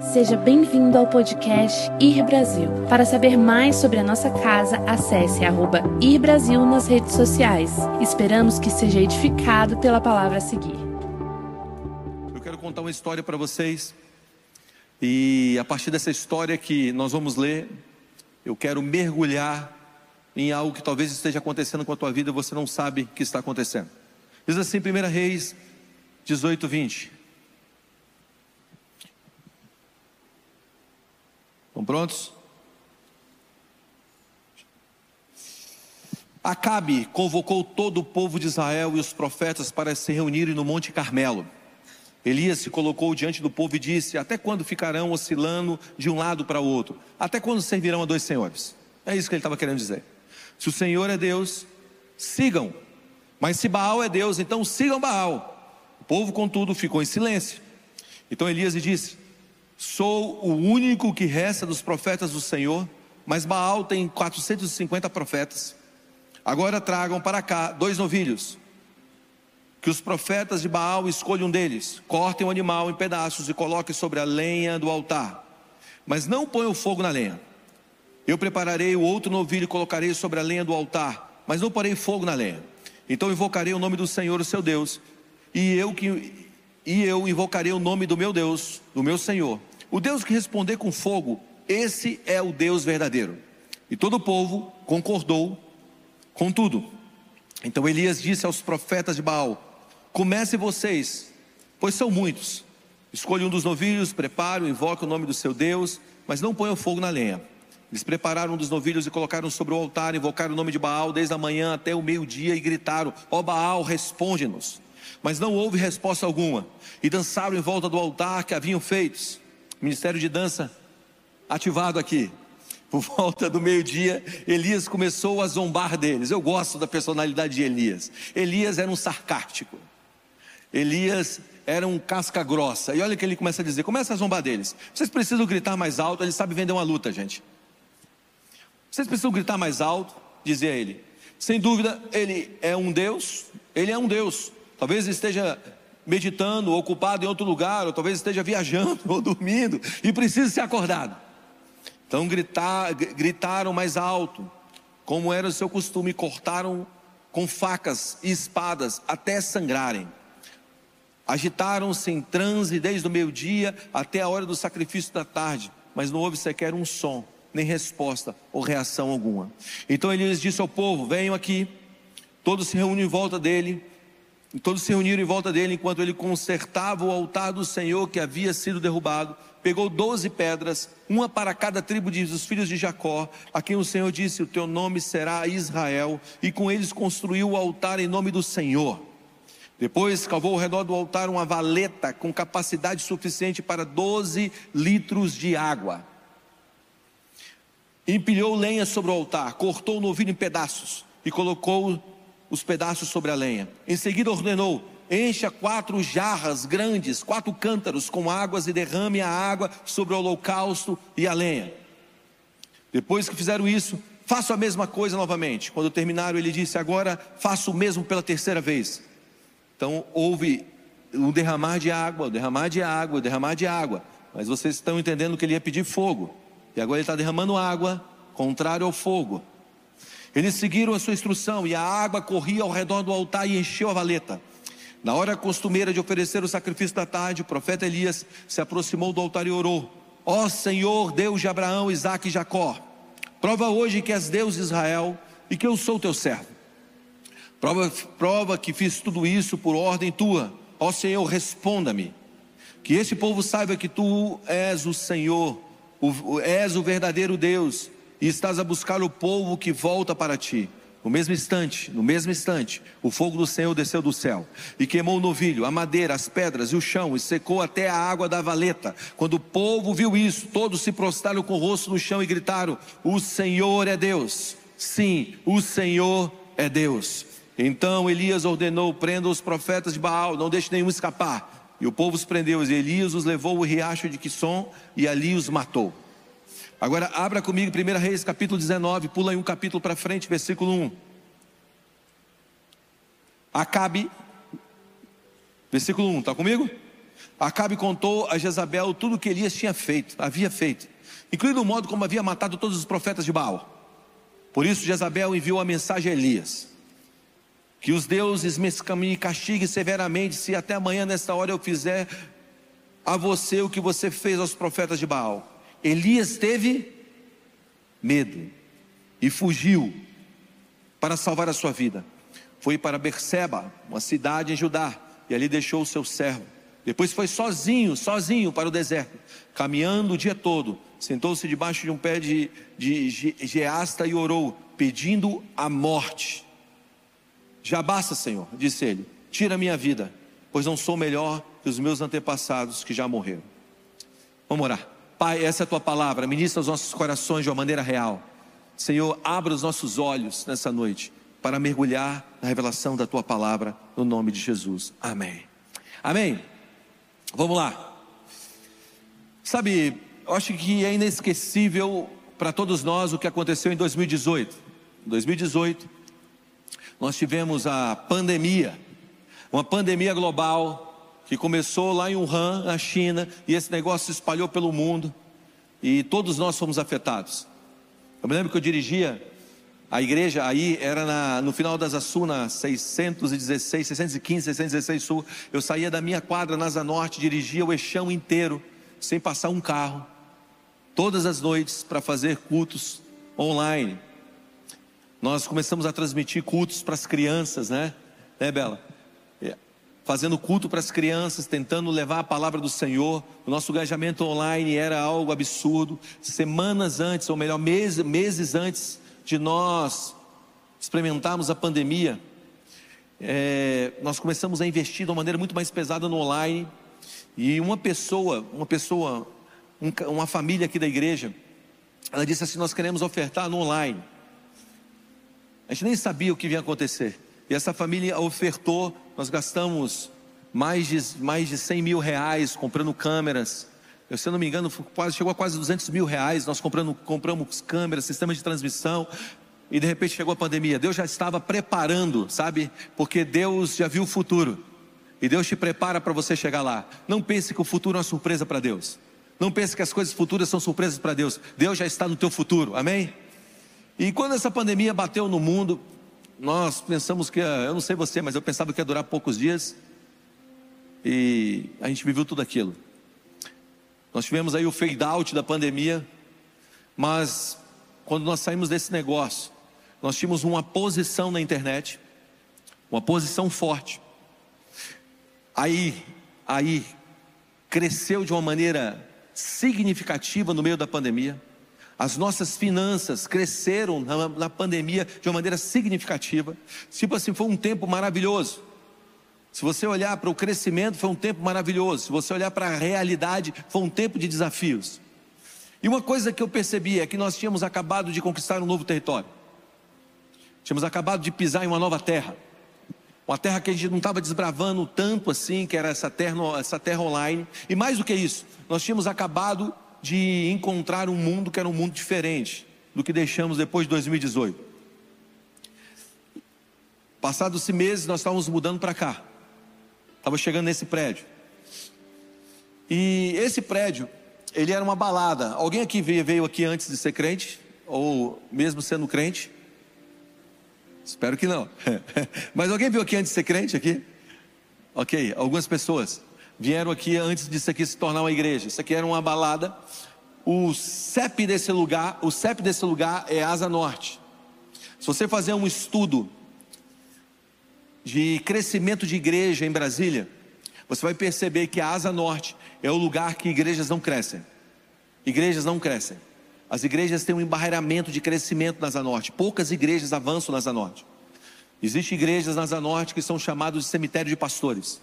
Seja bem-vindo ao podcast Ir Brasil. Para saber mais sobre a nossa casa, acesse arroba Ir Brasil nas redes sociais. Esperamos que seja edificado pela palavra a seguir. Eu quero contar uma história para vocês. E a partir dessa história que nós vamos ler, eu quero mergulhar em algo que talvez esteja acontecendo com a tua vida e você não sabe que está acontecendo. Diz assim, 1 Reis 18, 20. Estão prontos? Acabe convocou todo o povo de Israel e os profetas para se reunirem no Monte Carmelo. Elias se colocou diante do povo e disse: Até quando ficarão oscilando de um lado para o outro? Até quando servirão a dois senhores? É isso que ele estava querendo dizer. Se o Senhor é Deus, sigam. Mas se Baal é Deus, então sigam Baal. O povo, contudo, ficou em silêncio. Então Elias lhe disse: Sou o único que resta dos profetas do Senhor, mas Baal tem 450 profetas. Agora tragam para cá dois novilhos. Que os profetas de Baal escolham um deles, cortem o animal em pedaços e coloquem sobre a lenha do altar. Mas não ponham fogo na lenha. Eu prepararei o outro novilho e colocarei sobre a lenha do altar, mas não porei fogo na lenha. Então invocarei o nome do Senhor, o seu Deus, e eu que e eu invocarei o nome do meu Deus, do meu Senhor. O Deus que responder com fogo, esse é o Deus verdadeiro. E todo o povo concordou com tudo. Então Elias disse aos profetas de Baal: Comece vocês, pois são muitos. Escolha um dos novilhos, prepare, invoque o nome do seu Deus, mas não ponha fogo na lenha. Eles prepararam um dos novilhos e colocaram sobre o altar, invocaram o nome de Baal desde a manhã até o meio-dia e gritaram: Ó oh Baal, responde-nos. Mas não houve resposta alguma. E dançaram em volta do altar que haviam feito. Ministério de dança ativado aqui. Por volta do meio-dia, Elias começou a zombar deles. Eu gosto da personalidade de Elias. Elias era um sarcástico. Elias era um casca grossa. E olha o que ele começa a dizer: começa a zombar deles. Vocês precisam gritar mais alto, ele sabe vender uma luta, gente. Vocês precisam gritar mais alto, dizia ele. Sem dúvida, ele é um Deus, ele é um Deus. Talvez esteja meditando, ocupado em outro lugar, ou talvez esteja viajando ou dormindo e precise ser acordado. Então gritar, gritaram mais alto, como era o seu costume, cortaram com facas e espadas até sangrarem. Agitaram-se em transe desde o meio-dia até a hora do sacrifício da tarde, mas não houve sequer um som, nem resposta ou reação alguma. Então ele disse ao povo: Venham aqui. Todos se reúnem em volta dele todos se reuniram em volta dele enquanto ele consertava o altar do Senhor que havia sido derrubado. Pegou doze pedras, uma para cada tribo dos filhos de Jacó, a quem o Senhor disse: O teu nome será Israel, e com eles construiu o altar em nome do Senhor. Depois cavou ao redor do altar uma valeta com capacidade suficiente para doze litros de água. Empilhou lenha sobre o altar, cortou o novilho em pedaços e colocou os pedaços sobre a lenha. Em seguida ordenou: encha quatro jarras grandes, quatro cântaros com águas e derrame a água sobre o holocausto e a lenha. Depois que fizeram isso, faça a mesma coisa novamente. Quando terminaram, ele disse: Agora faço o mesmo pela terceira vez. Então houve um derramar de água, um derramar de água, um derramar de água. Mas vocês estão entendendo que ele ia pedir fogo. E agora ele está derramando água, contrário ao fogo. Eles seguiram a sua instrução e a água corria ao redor do altar e encheu a valeta. Na hora costumeira de oferecer o sacrifício da tarde, o profeta Elias se aproximou do altar e orou: Ó oh Senhor, Deus de Abraão, Isaque e Jacó, prova hoje que és Deus de Israel e que eu sou teu servo. Prova, prova que fiz tudo isso por ordem tua. Ó Senhor, responda-me. Que este povo saiba que tu és o Senhor, o, és o verdadeiro Deus e estás a buscar o povo que volta para ti. No mesmo instante, no mesmo instante, o fogo do Senhor desceu do céu e queimou o novilho, a madeira, as pedras e o chão e secou até a água da valeta. Quando o povo viu isso, todos se prostraram com o rosto no chão e gritaram: O Senhor é Deus. Sim, o Senhor é Deus. Então Elias ordenou: prenda os profetas de Baal, não deixe nenhum escapar. E o povo os prendeu, e Elias os levou ao riacho de Quisson e ali os matou. Agora abra comigo 1 Reis capítulo 19, pula aí um capítulo para frente, versículo 1. Acabe, versículo 1, está comigo? Acabe contou a Jezabel tudo o que Elias tinha feito, havia feito, incluindo o modo como havia matado todos os profetas de Baal. Por isso Jezabel enviou a mensagem a Elias: Que os deuses me castiguem severamente se até amanhã nesta hora eu fizer a você o que você fez aos profetas de Baal. Elias teve medo e fugiu para salvar a sua vida. Foi para Berseba, uma cidade em Judá, e ali deixou o seu servo. Depois foi sozinho, sozinho para o deserto, caminhando o dia todo. Sentou-se debaixo de um pé de, de geasta e orou, pedindo a morte. Já basta, Senhor, disse ele, tira a minha vida, pois não sou melhor que os meus antepassados que já morreram. Vamos orar. Pai, essa é a tua palavra, ministra os nossos corações de uma maneira real. Senhor, abra os nossos olhos nessa noite para mergulhar na revelação da tua palavra, no nome de Jesus. Amém. Amém. Vamos lá. Sabe, eu acho que é inesquecível para todos nós o que aconteceu em 2018. Em 2018, nós tivemos a pandemia, uma pandemia global que começou lá em Wuhan, na China, e esse negócio se espalhou pelo mundo e todos nós fomos afetados. Eu me lembro que eu dirigia a igreja aí era na, no final das Assuna 616, 615, 616 Sul. Eu saía da minha quadra na Asa Norte, dirigia o eixão inteiro, sem passar um carro, todas as noites para fazer cultos online. Nós começamos a transmitir cultos para as crianças, né? Né, Bela? Fazendo culto para as crianças, tentando levar a palavra do Senhor. O nosso engajamento online era algo absurdo. Semanas antes, ou melhor, meses, meses antes de nós experimentarmos a pandemia, é, nós começamos a investir de uma maneira muito mais pesada no online. E uma pessoa, uma pessoa, um, uma família aqui da igreja, ela disse assim: Nós queremos ofertar no online. A gente nem sabia o que vinha acontecer. E essa família ofertou, nós gastamos mais de, mais de 100 mil reais comprando câmeras, eu, se eu não me engano, quase, chegou a quase 200 mil reais. Nós comprando, compramos câmeras, sistema de transmissão. E de repente chegou a pandemia. Deus já estava preparando, sabe? Porque Deus já viu o futuro. E Deus te prepara para você chegar lá. Não pense que o futuro é uma surpresa para Deus. Não pense que as coisas futuras são surpresas para Deus. Deus já está no teu futuro. Amém? E quando essa pandemia bateu no mundo, nós pensamos que, eu não sei você, mas eu pensava que ia durar poucos dias. E a gente viveu tudo aquilo. Nós tivemos aí o fade out da pandemia, mas quando nós saímos desse negócio, nós tínhamos uma posição na internet, uma posição forte. Aí, aí cresceu de uma maneira significativa no meio da pandemia. As nossas finanças cresceram na, na pandemia de uma maneira significativa. Tipo assim, foi um tempo maravilhoso. Se você olhar para o crescimento, foi um tempo maravilhoso. Se você olhar para a realidade, foi um tempo de desafios. E uma coisa que eu percebi é que nós tínhamos acabado de conquistar um novo território. Tínhamos acabado de pisar em uma nova terra. Uma terra que a gente não estava desbravando tanto assim, que era essa terra, essa terra online. E mais do que isso, nós tínhamos acabado de encontrar um mundo que era um mundo diferente do que deixamos depois de 2018. Passados meses, nós estávamos mudando para cá. Estava chegando nesse prédio. E esse prédio, ele era uma balada. Alguém aqui veio, veio aqui antes de ser crente? Ou mesmo sendo crente? Espero que não. Mas alguém veio aqui antes de ser crente aqui? Ok, algumas pessoas vieram aqui antes disso aqui se tornar uma igreja. Isso aqui era uma balada. O CEP desse lugar, o CEP desse lugar é Asa Norte. Se você fazer um estudo de crescimento de igreja em Brasília, você vai perceber que a Asa Norte é o lugar que igrejas não crescem. Igrejas não crescem. As igrejas têm um embarreiramento de crescimento na Asa Norte. Poucas igrejas avançam na Asa Norte. Existem igrejas na Asa Norte que são chamadas de cemitério de pastores.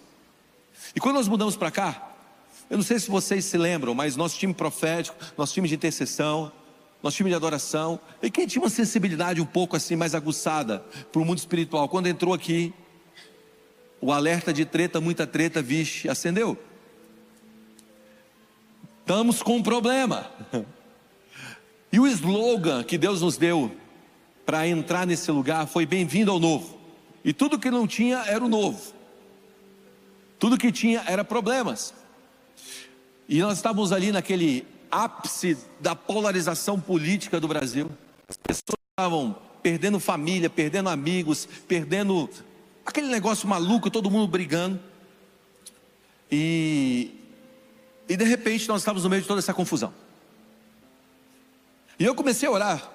E quando nós mudamos para cá, eu não sei se vocês se lembram, mas nosso time profético, nosso time de intercessão, nosso time de adoração, e quem tinha uma sensibilidade um pouco assim mais aguçada para o mundo espiritual, quando entrou aqui, o alerta de treta, muita treta, vixe, acendeu. Estamos com um problema. E o slogan que Deus nos deu para entrar nesse lugar foi bem-vindo ao novo. E tudo que não tinha era o novo. Tudo que tinha era problemas. E nós estávamos ali naquele ápice da polarização política do Brasil. As pessoas estavam perdendo família, perdendo amigos, perdendo aquele negócio maluco, todo mundo brigando. E, e de repente nós estávamos no meio de toda essa confusão. E eu comecei a orar,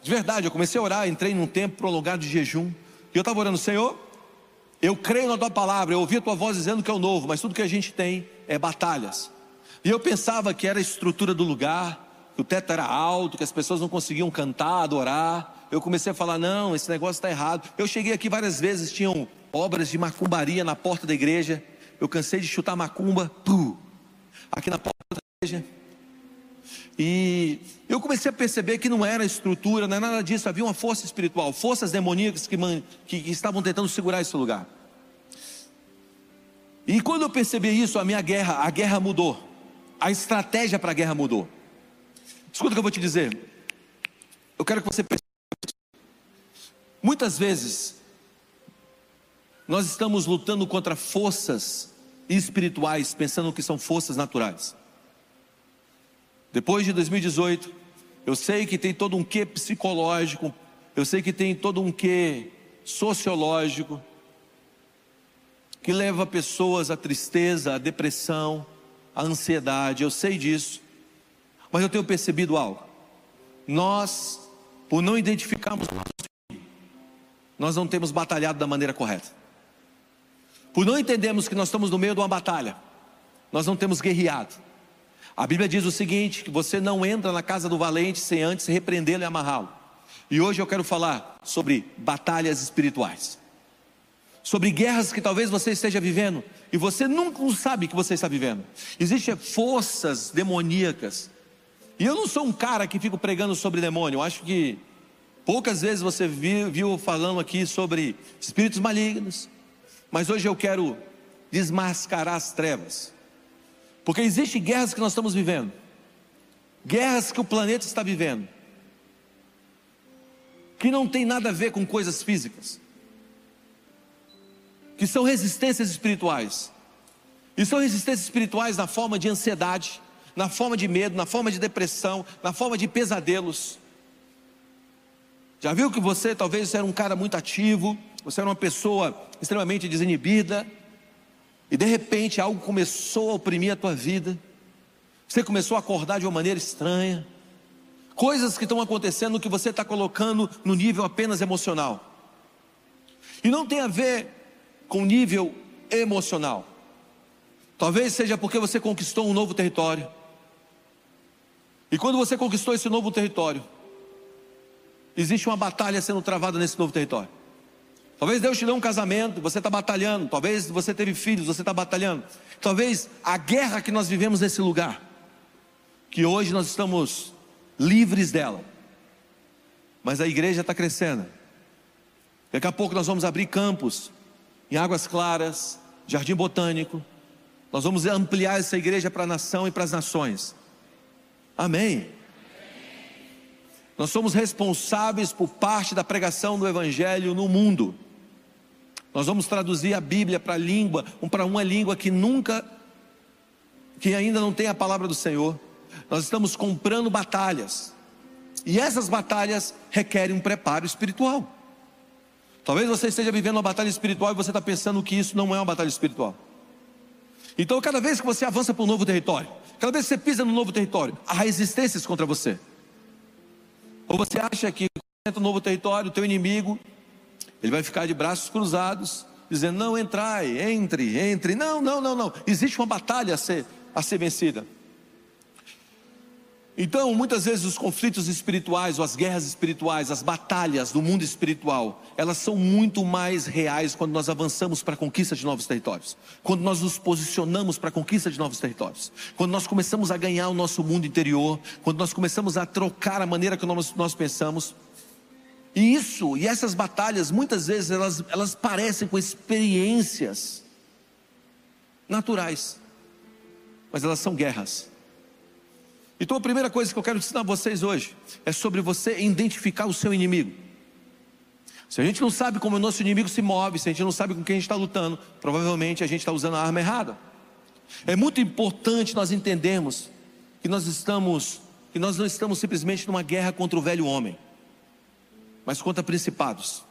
de verdade, eu comecei a orar, entrei num tempo prolongado de jejum. E eu estava orando, Senhor, eu creio na tua palavra, eu ouvi a tua voz dizendo que é o novo, mas tudo que a gente tem é batalhas. E eu pensava que era a estrutura do lugar, que o teto era alto, que as pessoas não conseguiam cantar, adorar. Eu comecei a falar: não, esse negócio está errado. Eu cheguei aqui várias vezes, tinham obras de macumbaria na porta da igreja. Eu cansei de chutar macumba, puh, aqui na porta da igreja. E eu comecei a perceber que não era estrutura, não é nada disso, havia uma força espiritual, forças demoníacas que, que, que estavam tentando segurar esse lugar. E quando eu percebi isso, a minha guerra, a guerra mudou, a estratégia para a guerra mudou. Escuta o que eu vou te dizer. Eu quero que você perceba. Muitas vezes, nós estamos lutando contra forças espirituais, pensando que são forças naturais. Depois de 2018, eu sei que tem todo um quê psicológico, eu sei que tem todo um quê sociológico, que leva pessoas à tristeza, à depressão, à ansiedade, eu sei disso, mas eu tenho percebido algo. Nós, por não identificarmos nós não temos batalhado da maneira correta. Por não entendermos que nós estamos no meio de uma batalha, nós não temos guerreado. A Bíblia diz o seguinte: que você não entra na casa do valente sem antes repreendê-lo e amarrá-lo. E hoje eu quero falar sobre batalhas espirituais, sobre guerras que talvez você esteja vivendo e você nunca sabe que você está vivendo. Existem forças demoníacas. E eu não sou um cara que fico pregando sobre demônio. Eu acho que poucas vezes você viu, viu falando aqui sobre espíritos malignos. Mas hoje eu quero desmascarar as trevas. Porque existem guerras que nós estamos vivendo, guerras que o planeta está vivendo, que não tem nada a ver com coisas físicas, que são resistências espirituais. E são resistências espirituais na forma de ansiedade, na forma de medo, na forma de depressão, na forma de pesadelos. Já viu que você talvez era um cara muito ativo, você era uma pessoa extremamente desinibida, e de repente algo começou a oprimir a tua vida, você começou a acordar de uma maneira estranha, coisas que estão acontecendo que você está colocando no nível apenas emocional, e não tem a ver com nível emocional, talvez seja porque você conquistou um novo território, e quando você conquistou esse novo território, existe uma batalha sendo travada nesse novo território. Talvez Deus te dê um casamento, você está batalhando. Talvez você teve filhos, você está batalhando. Talvez a guerra que nós vivemos nesse lugar, que hoje nós estamos livres dela, mas a igreja está crescendo. Daqui a pouco nós vamos abrir campos em Águas Claras, Jardim Botânico. Nós vamos ampliar essa igreja para a nação e para as nações. Amém. Nós somos responsáveis por parte da pregação do Evangelho no mundo. Nós vamos traduzir a Bíblia para língua, para uma língua que nunca, que ainda não tem a palavra do Senhor. Nós estamos comprando batalhas. E essas batalhas requerem um preparo espiritual. Talvez você esteja vivendo uma batalha espiritual e você está pensando que isso não é uma batalha espiritual. Então, cada vez que você avança para um novo território, cada vez que você pisa no novo território, há resistências contra você. Ou você acha que entra no novo território, o teu inimigo ele vai ficar de braços cruzados, dizendo: Não, entrai, entre, entre. Não, não, não, não. Existe uma batalha a ser, a ser vencida. Então, muitas vezes os conflitos espirituais, ou as guerras espirituais, as batalhas do mundo espiritual, elas são muito mais reais quando nós avançamos para a conquista de novos territórios, quando nós nos posicionamos para a conquista de novos territórios, quando nós começamos a ganhar o nosso mundo interior, quando nós começamos a trocar a maneira que nós, nós pensamos. E isso, e essas batalhas, muitas vezes elas, elas parecem com experiências naturais, mas elas são guerras. Então a primeira coisa que eu quero ensinar a vocês hoje é sobre você identificar o seu inimigo. Se a gente não sabe como o nosso inimigo se move, se a gente não sabe com quem a gente está lutando, provavelmente a gente está usando a arma errada. É muito importante nós entendermos que nós estamos, que nós não estamos simplesmente numa guerra contra o velho homem, mas contra principados.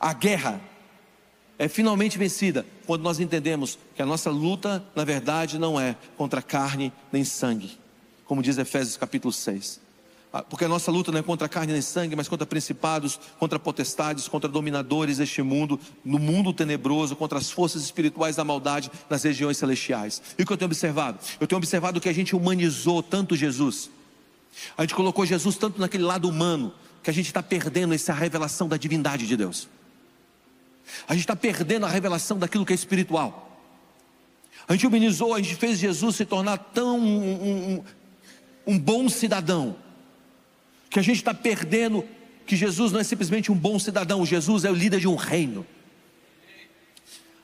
A guerra é finalmente vencida quando nós entendemos que a nossa luta, na verdade, não é contra carne nem sangue, como diz Efésios capítulo 6. Ah, porque a nossa luta não é contra carne nem sangue, mas contra principados, contra potestades, contra dominadores deste mundo, no mundo tenebroso, contra as forças espirituais da maldade nas regiões celestiais. E o que eu tenho observado? Eu tenho observado que a gente humanizou tanto Jesus, a gente colocou Jesus tanto naquele lado humano, que a gente está perdendo essa revelação da divindade de Deus. A gente está perdendo a revelação daquilo que é espiritual. A gente humanizou, a gente fez Jesus se tornar tão um, um, um bom cidadão que a gente está perdendo que Jesus não é simplesmente um bom cidadão, Jesus é o líder de um reino.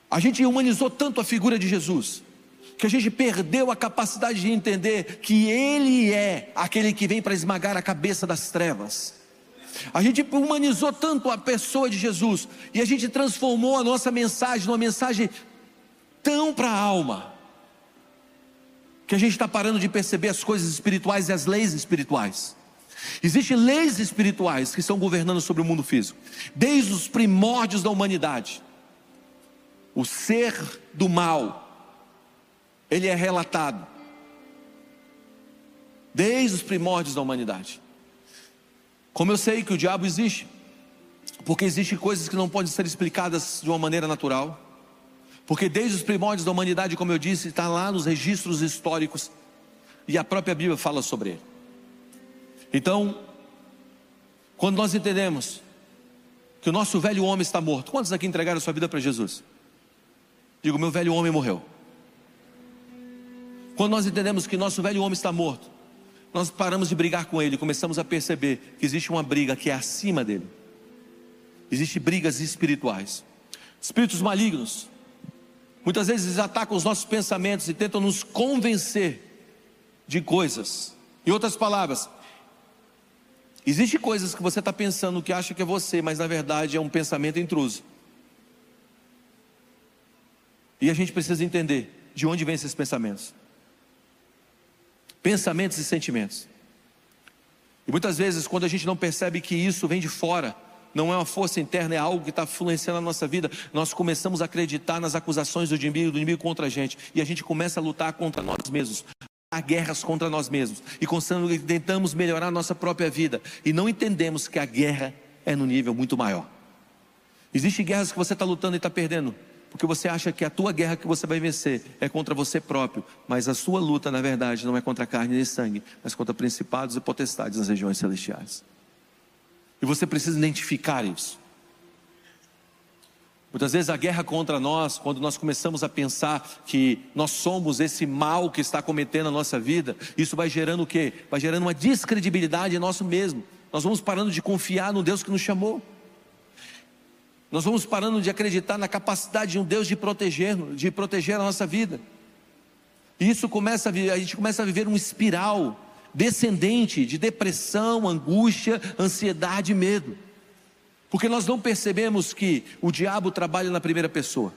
A gente humanizou tanto a figura de Jesus, que a gente perdeu a capacidade de entender que Ele é aquele que vem para esmagar a cabeça das trevas. A gente humanizou tanto a pessoa de Jesus, e a gente transformou a nossa mensagem numa mensagem tão para a alma, que a gente está parando de perceber as coisas espirituais e as leis espirituais. Existem leis espirituais que estão governando sobre o mundo físico, desde os primórdios da humanidade. O ser do mal, ele é relatado, desde os primórdios da humanidade. Como eu sei que o diabo existe, porque existem coisas que não podem ser explicadas de uma maneira natural, porque desde os primórdios da humanidade, como eu disse, está lá nos registros históricos, e a própria Bíblia fala sobre ele. Então, quando nós entendemos que o nosso velho homem está morto, quantos aqui entregaram sua vida para Jesus? Digo, meu velho homem morreu. Quando nós entendemos que nosso velho homem está morto, nós paramos de brigar com ele, começamos a perceber que existe uma briga que é acima dele. Existem brigas espirituais. Espíritos malignos, muitas vezes atacam os nossos pensamentos e tentam nos convencer de coisas. Em outras palavras, Existem coisas que você está pensando que acha que é você, mas na verdade é um pensamento intruso. E a gente precisa entender de onde vêm esses pensamentos. Pensamentos e sentimentos. E muitas vezes, quando a gente não percebe que isso vem de fora, não é uma força interna, é algo que está influenciando a nossa vida, nós começamos a acreditar nas acusações do inimigo, do inimigo contra a gente, e a gente começa a lutar contra nós mesmos. Há guerras contra nós mesmos. E tentamos melhorar a nossa própria vida. E não entendemos que a guerra é no nível muito maior. Existem guerras que você está lutando e está perdendo, porque você acha que a tua guerra que você vai vencer é contra você próprio, mas a sua luta, na verdade, não é contra carne nem sangue, mas contra principados e potestades nas regiões celestiais. E você precisa identificar isso. Muitas vezes a guerra contra nós, quando nós começamos a pensar que nós somos esse mal que está cometendo a nossa vida, isso vai gerando o quê? Vai gerando uma descredibilidade em nós mesmo. Nós vamos parando de confiar no Deus que nos chamou. Nós vamos parando de acreditar na capacidade de um Deus de proteger, de proteger a nossa vida. E isso começa a, a gente começa a viver um espiral descendente de depressão, angústia, ansiedade e medo. Porque nós não percebemos que o diabo trabalha na primeira pessoa.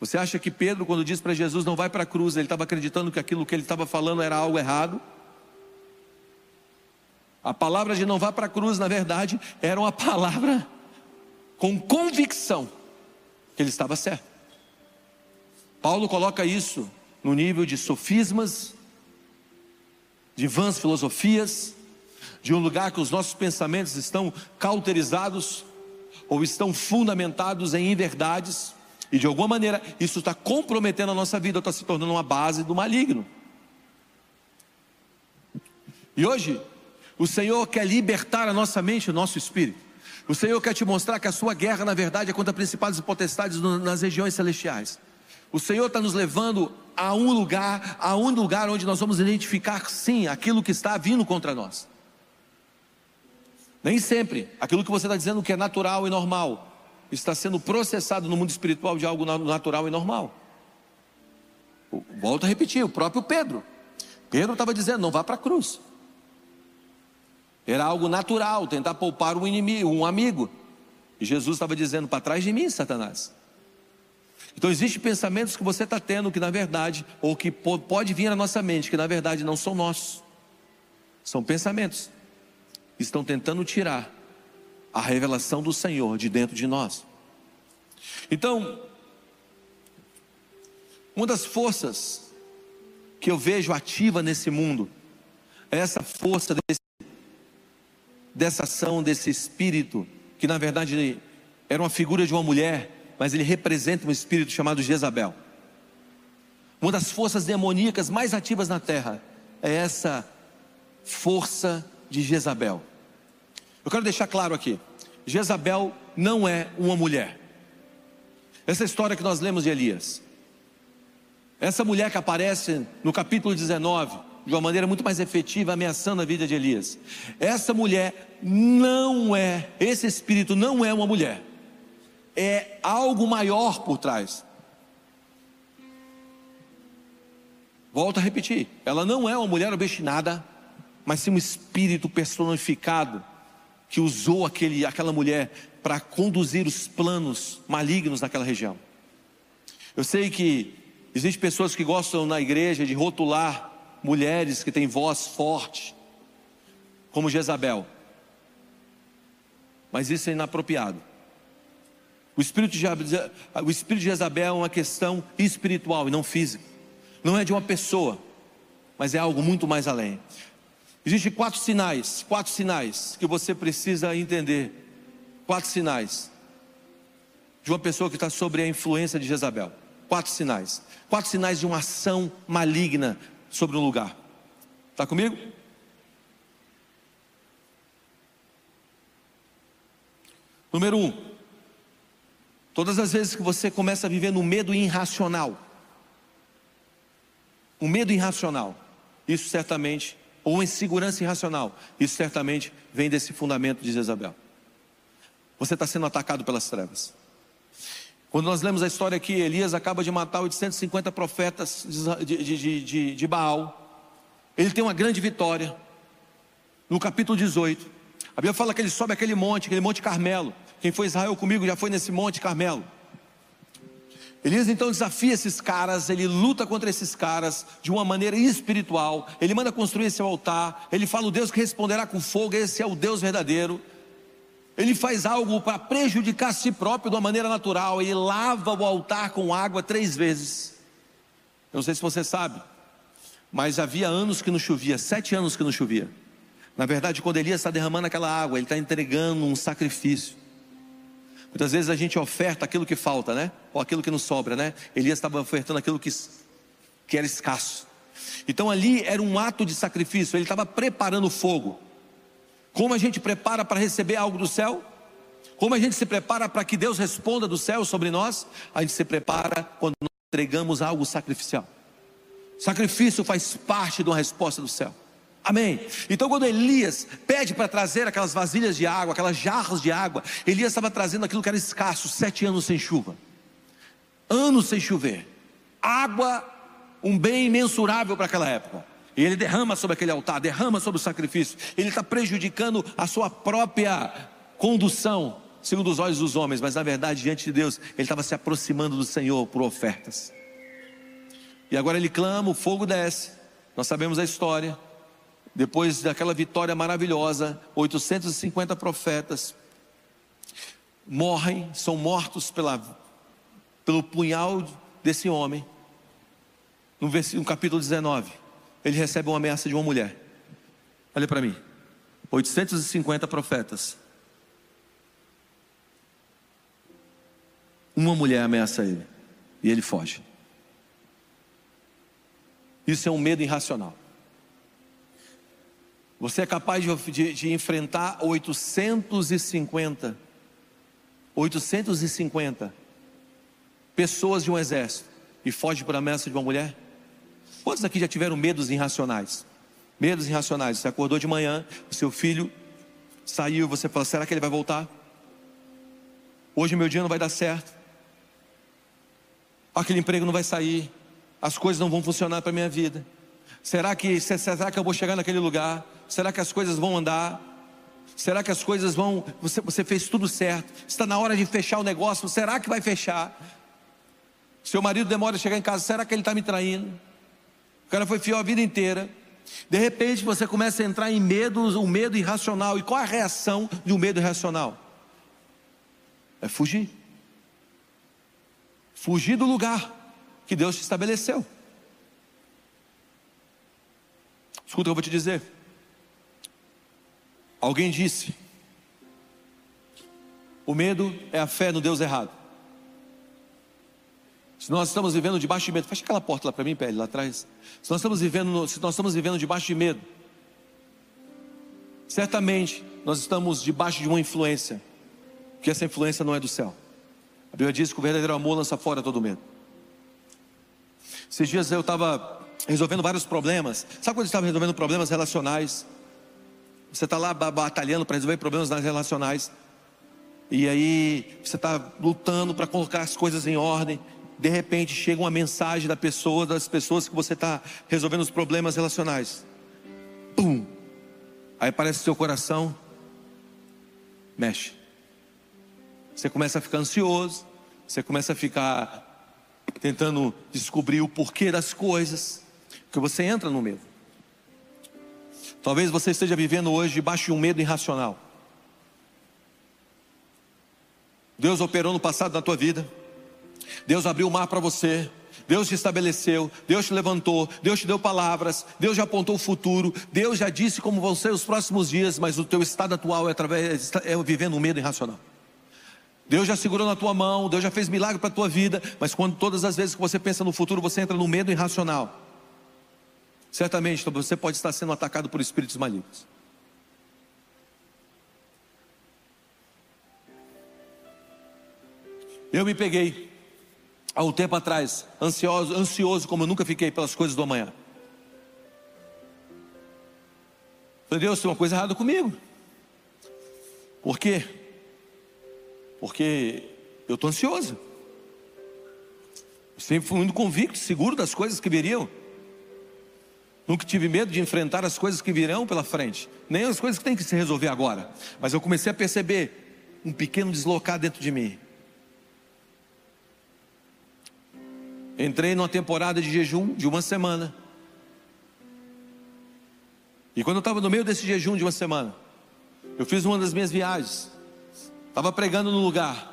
Você acha que Pedro, quando disse para Jesus não vai para a cruz, ele estava acreditando que aquilo que ele estava falando era algo errado? A palavra de não vá para a cruz, na verdade, era uma palavra com convicção que ele estava certo. Paulo coloca isso no nível de sofismas, de vãs filosofias, de um lugar que os nossos pensamentos estão cauterizados ou estão fundamentados em inverdades, e de alguma maneira isso está comprometendo a nossa vida, está se tornando uma base do maligno. E hoje, o Senhor quer libertar a nossa mente, o nosso espírito. O Senhor quer te mostrar que a sua guerra, na verdade, é contra principados e potestades nas regiões celestiais. O Senhor está nos levando a um lugar, a um lugar onde nós vamos identificar sim aquilo que está vindo contra nós. Nem sempre aquilo que você está dizendo que é natural e normal está sendo processado no mundo espiritual de algo natural e normal. Volto a repetir, o próprio Pedro. Pedro estava dizendo: não vá para a cruz. Era algo natural tentar poupar um inimigo, um amigo. E Jesus estava dizendo: para trás de mim, Satanás. Então existem pensamentos que você está tendo que na verdade, ou que pode vir à nossa mente, que na verdade não são nossos. São pensamentos. Estão tentando tirar a revelação do Senhor de dentro de nós. Então, uma das forças que eu vejo ativa nesse mundo é essa força desse, dessa ação, desse espírito, que na verdade era uma figura de uma mulher, mas ele representa um espírito chamado Jezabel. Uma das forças demoníacas mais ativas na terra é essa força de Jezabel. Eu quero deixar claro aqui: Jezabel não é uma mulher. Essa história que nós lemos de Elias, essa mulher que aparece no capítulo 19, de uma maneira muito mais efetiva, ameaçando a vida de Elias. Essa mulher não é, esse espírito não é uma mulher, é algo maior por trás. Volto a repetir, ela não é uma mulher obstinada, mas sim um espírito personificado que usou aquele, aquela mulher para conduzir os planos malignos naquela região. Eu sei que existem pessoas que gostam na igreja de rotular mulheres que têm voz forte, como Jezabel, mas isso é inapropriado. O espírito, de, o espírito de Jezabel é uma questão espiritual e não física, não é de uma pessoa, mas é algo muito mais além. Existem quatro sinais, quatro sinais que você precisa entender. Quatro sinais de uma pessoa que está sobre a influência de Jezabel. Quatro sinais. Quatro sinais de uma ação maligna sobre um lugar. Está comigo? Número um. Todas as vezes que você começa a viver no medo irracional, o medo irracional, isso certamente ou insegurança irracional. Isso certamente vem desse fundamento de Jezabel. Você está sendo atacado pelas trevas. Quando nós lemos a história aqui, Elias acaba de matar 850 profetas de, de, de, de Baal. Ele tem uma grande vitória. No capítulo 18, a Bíblia fala que ele sobe aquele monte, aquele monte Carmelo. Quem foi Israel comigo já foi nesse monte Carmelo. Elias então desafia esses caras, ele luta contra esses caras de uma maneira espiritual. Ele manda construir esse altar. Ele fala: o Deus que responderá com fogo, esse é o Deus verdadeiro. Ele faz algo para prejudicar a si próprio de uma maneira natural. Ele lava o altar com água três vezes. Eu não sei se você sabe, mas havia anos que não chovia, sete anos que não chovia. Na verdade, quando Elias está derramando aquela água, ele está entregando um sacrifício. Muitas vezes a gente oferta aquilo que falta, né? Ou aquilo que não sobra, né? Elias estava ofertando aquilo que, que era escasso. Então ali era um ato de sacrifício, ele estava preparando o fogo. Como a gente prepara para receber algo do céu? Como a gente se prepara para que Deus responda do céu sobre nós? A gente se prepara quando nós entregamos algo sacrificial. Sacrifício faz parte de uma resposta do céu. Amém. Então, quando Elias pede para trazer aquelas vasilhas de água, aquelas jarras de água, Elias estava trazendo aquilo que era escasso, sete anos sem chuva, anos sem chover, água, um bem imensurável para aquela época. E ele derrama sobre aquele altar, derrama sobre o sacrifício. Ele está prejudicando a sua própria condução, segundo os olhos dos homens, mas na verdade, diante de Deus, ele estava se aproximando do Senhor por ofertas. E agora ele clama, o fogo desce. Nós sabemos a história. Depois daquela vitória maravilhosa, 850 profetas morrem, são mortos pela, pelo punhal desse homem. No, no capítulo 19, ele recebe uma ameaça de uma mulher. Olha para mim. 850 profetas. Uma mulher ameaça ele. E ele foge. Isso é um medo irracional. Você é capaz de, de, de enfrentar 850, 850 pessoas de um exército e foge por ameaça de uma mulher? Quantos aqui já tiveram medos irracionais? Medos irracionais. Você acordou de manhã, o seu filho saiu, você falou: será que ele vai voltar? Hoje meu dia não vai dar certo. Aquele emprego não vai sair. As coisas não vão funcionar para minha vida. Será que, será que eu vou chegar naquele lugar? Será que as coisas vão andar? Será que as coisas vão. Você, você fez tudo certo? Está na hora de fechar o negócio? Será que vai fechar? Seu marido demora a chegar em casa, será que ele está me traindo? O cara foi fiel a vida inteira. De repente você começa a entrar em medo, um medo irracional. E qual a reação de um medo irracional? É fugir. Fugir do lugar que Deus te estabeleceu. Escuta o que eu vou te dizer. Alguém disse: o medo é a fé no Deus errado. Se nós estamos vivendo debaixo de medo, fecha aquela porta lá para mim, Pele, lá atrás. Se nós estamos vivendo, se nós estamos vivendo debaixo de medo, certamente nós estamos debaixo de uma influência, que essa influência não é do céu. A Bíblia diz que o verdadeiro amor lança fora todo medo. Esses dias eu estava resolvendo vários problemas. Sabe quando eu estava resolvendo problemas relacionais? Você está lá batalhando para resolver problemas relacionais. E aí você está lutando para colocar as coisas em ordem de repente chega uma mensagem da pessoa, das pessoas que você está resolvendo os problemas relacionais. Pum! Aí parece que seu coração mexe. Você começa a ficar ansioso, você começa a ficar tentando descobrir o porquê das coisas, porque você entra no medo. Talvez você esteja vivendo hoje debaixo de um medo irracional. Deus operou no passado na tua vida. Deus abriu o mar para você. Deus te estabeleceu, Deus te levantou, Deus te deu palavras, Deus já apontou o futuro, Deus já disse como vão ser os próximos dias, mas o teu estado atual é, através, é vivendo um medo irracional. Deus já segurou na tua mão, Deus já fez milagre para a tua vida, mas quando todas as vezes que você pensa no futuro, você entra no medo irracional. Certamente você pode estar sendo atacado por espíritos malignos. Eu me peguei há um tempo atrás, ansioso, ansioso como eu nunca fiquei pelas coisas do amanhã. Falei, Deus, tem uma coisa errada comigo. Por quê? Porque eu estou ansioso. Sempre fui muito convicto, seguro das coisas que viriam. Nunca tive medo de enfrentar as coisas que virão pela frente, nem as coisas que têm que se resolver agora. Mas eu comecei a perceber um pequeno deslocar dentro de mim. Entrei numa temporada de jejum de uma semana. E quando eu estava no meio desse jejum de uma semana, eu fiz uma das minhas viagens. Estava pregando no lugar.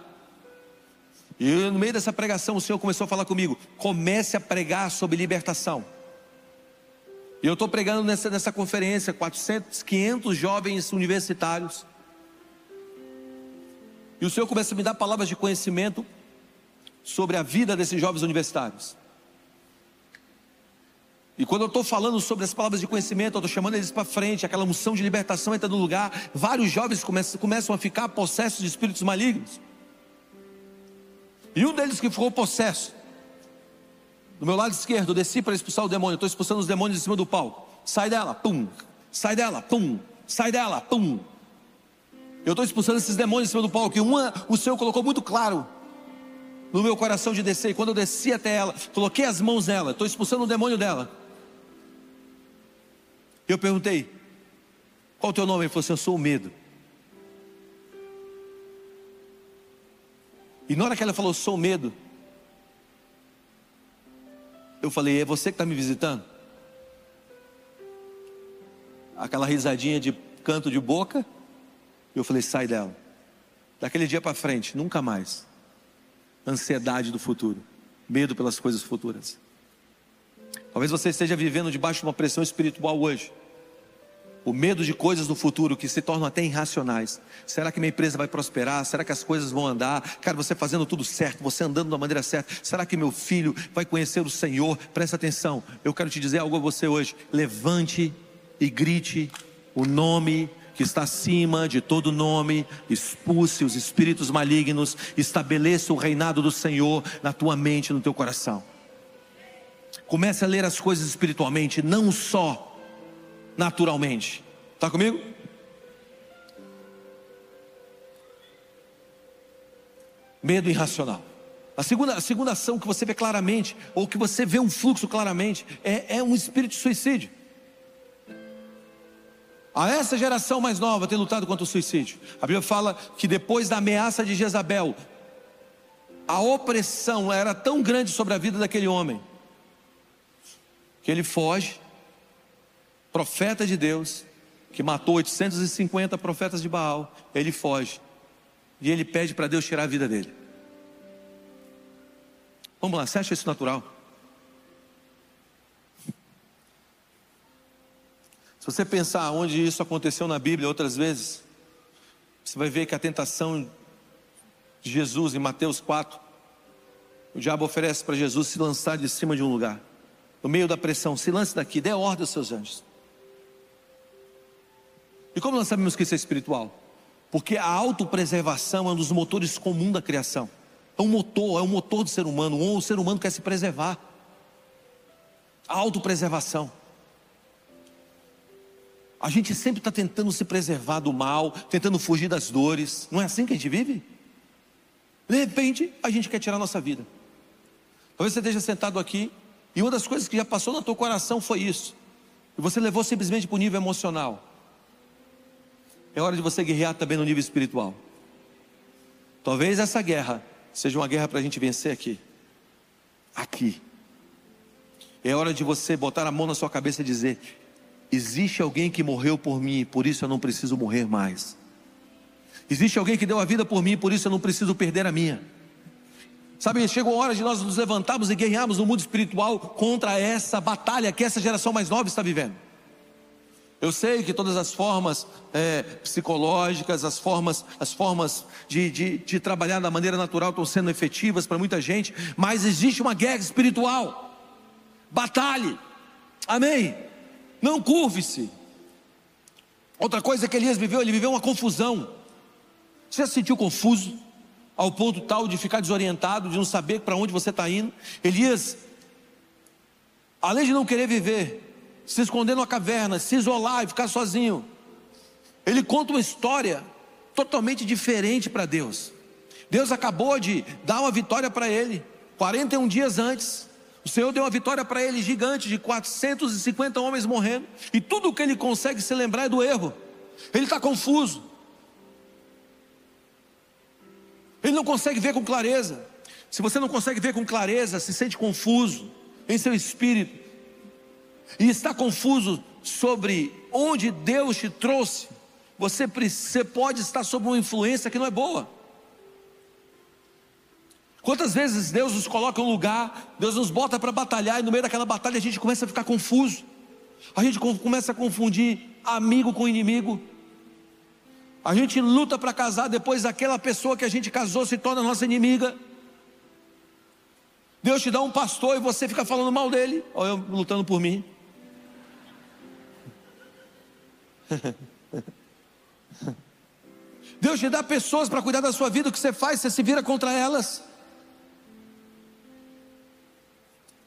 E no meio dessa pregação o Senhor começou a falar comigo: comece a pregar sobre libertação. E eu estou pregando nessa, nessa conferência, 400, 500 jovens universitários. E o Senhor começa a me dar palavras de conhecimento sobre a vida desses jovens universitários. E quando eu estou falando sobre as palavras de conhecimento, eu estou chamando eles para frente, aquela unção de libertação entra no lugar, vários jovens começam, começam a ficar possessos de espíritos malignos. E um deles que ficou possesso, do meu lado esquerdo, desci para expulsar o demônio, estou expulsando os demônios em cima do palco. Sai dela, pum, sai dela, pum, sai dela, pum. Eu estou expulsando esses demônios em cima do palco, e uma o Senhor colocou muito claro no meu coração de descer. E quando eu desci até ela, coloquei as mãos nela, estou expulsando o demônio dela. Eu perguntei: Qual o teu nome? Ele falou assim: Eu sou o medo. E na hora que ela falou, sou o medo, eu falei: É você que está me visitando? Aquela risadinha de canto de boca. Eu falei: Sai dela. Daquele dia para frente, nunca mais ansiedade do futuro, medo pelas coisas futuras. Talvez você esteja vivendo debaixo de uma pressão espiritual hoje. O medo de coisas do futuro que se tornam até irracionais. Será que minha empresa vai prosperar? Será que as coisas vão andar? Cara, você fazendo tudo certo, você andando da maneira certa. Será que meu filho vai conhecer o Senhor? Presta atenção. Eu quero te dizer algo a você hoje. Levante e grite o nome que está acima de todo nome, expulse os espíritos malignos, estabeleça o reinado do Senhor na tua mente, no teu coração. Comece a ler as coisas espiritualmente, não só naturalmente. Está comigo? Medo irracional. A segunda, a segunda ação que você vê claramente, ou que você vê um fluxo claramente, é, é um espírito de suicídio. A essa geração mais nova tem lutado contra o suicídio. A Bíblia fala que depois da ameaça de Jezabel, a opressão era tão grande sobre a vida daquele homem, que ele foge, profeta de Deus, que matou 850 profetas de Baal, ele foge, e ele pede para Deus tirar a vida dele. Vamos lá, você acha isso natural? Se você pensar onde isso aconteceu na Bíblia outras vezes, você vai ver que a tentação de Jesus em Mateus 4, o diabo oferece para Jesus se lançar de cima de um lugar, no meio da pressão, se lance daqui, dê ordem aos seus anjos. E como nós sabemos que isso é espiritual? Porque a autopreservação é um dos motores comuns da criação. É um motor, é um motor do ser humano. O ser humano quer se preservar. A autopreservação. A gente sempre está tentando se preservar do mal, tentando fugir das dores. Não é assim que a gente vive? De repente, a gente quer tirar a nossa vida. Talvez você esteja sentado aqui e uma das coisas que já passou no teu coração foi isso. E você levou simplesmente para o nível emocional. É hora de você guerrear também no nível espiritual. Talvez essa guerra seja uma guerra para a gente vencer aqui. Aqui. É hora de você botar a mão na sua cabeça e dizer: Existe alguém que morreu por mim, por isso eu não preciso morrer mais. Existe alguém que deu a vida por mim, por isso eu não preciso perder a minha. Sabe, chegou a hora de nós nos levantarmos e guerrearmos no mundo espiritual contra essa batalha que essa geração mais nova está vivendo. Eu sei que todas as formas é, psicológicas, as formas, as formas de, de, de trabalhar da maneira natural estão sendo efetivas para muita gente, mas existe uma guerra espiritual. Batalhe, amém? Não curve-se. Outra coisa que Elias viveu, ele viveu uma confusão. Você já se sentiu confuso? Ao ponto tal de ficar desorientado, de não saber para onde você está indo? Elias, além de não querer viver, se esconder numa caverna, se isolar e ficar sozinho. Ele conta uma história totalmente diferente para Deus. Deus acabou de dar uma vitória para ele, 41 dias antes. O Senhor deu uma vitória para ele gigante, de 450 homens morrendo, e tudo o que ele consegue se lembrar é do erro. Ele está confuso, ele não consegue ver com clareza. Se você não consegue ver com clareza, se sente confuso em seu espírito, e está confuso sobre onde Deus te trouxe, você, pode estar sob uma influência que não é boa. Quantas vezes Deus nos coloca em um lugar, Deus nos bota para batalhar, e no meio daquela batalha a gente começa a ficar confuso, a gente começa a confundir amigo com inimigo, a gente luta para casar, depois aquela pessoa que a gente casou se torna nossa inimiga. Deus te dá um pastor e você fica falando mal dele, ou eu lutando por mim. Deus te dá pessoas para cuidar da sua vida, o que você faz? Você se vira contra elas.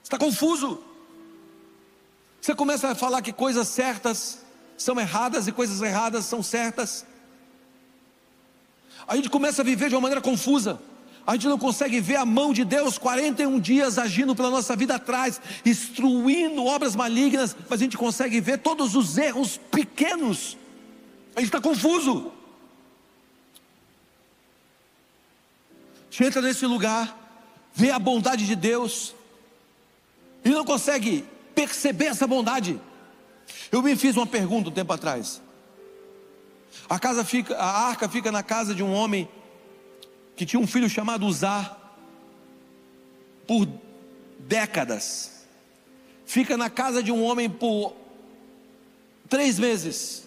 Está confuso. Você começa a falar que coisas certas são erradas e coisas erradas são certas. A gente começa a viver de uma maneira confusa. A gente não consegue ver a mão de Deus 41 dias agindo pela nossa vida atrás, instruindo obras malignas, mas a gente consegue ver todos os erros pequenos. A gente está confuso. A gente entra nesse lugar, vê a bondade de Deus, e não consegue perceber essa bondade. Eu me fiz uma pergunta um tempo atrás. A casa fica, a arca fica na casa de um homem que tinha um filho chamado Uzá por décadas. Fica na casa de um homem por três meses.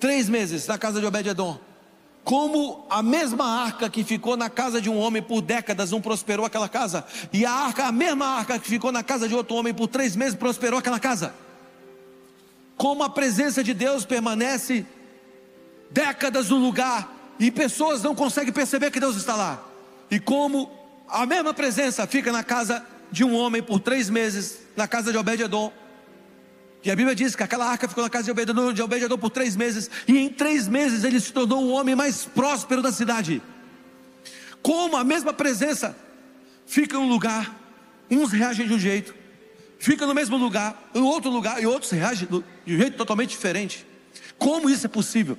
Três meses na casa de Obed-Edom. Como a mesma arca que ficou na casa de um homem por décadas não prosperou aquela casa, e a arca, a mesma arca que ficou na casa de outro homem por três meses prosperou aquela casa. Como a presença de Deus permanece décadas no lugar e pessoas não conseguem perceber que Deus está lá. E como a mesma presença fica na casa de um homem por três meses, na casa de Obed-Edom. E a Bíblia diz que aquela arca ficou na casa de Obed-Edom, de Obed-Edom por três meses. E em três meses ele se tornou o homem mais próspero da cidade. Como a mesma presença fica em um lugar, uns reagem de um jeito, fica no mesmo lugar, em outro lugar, e outros reagem de um jeito totalmente diferente. Como isso é possível?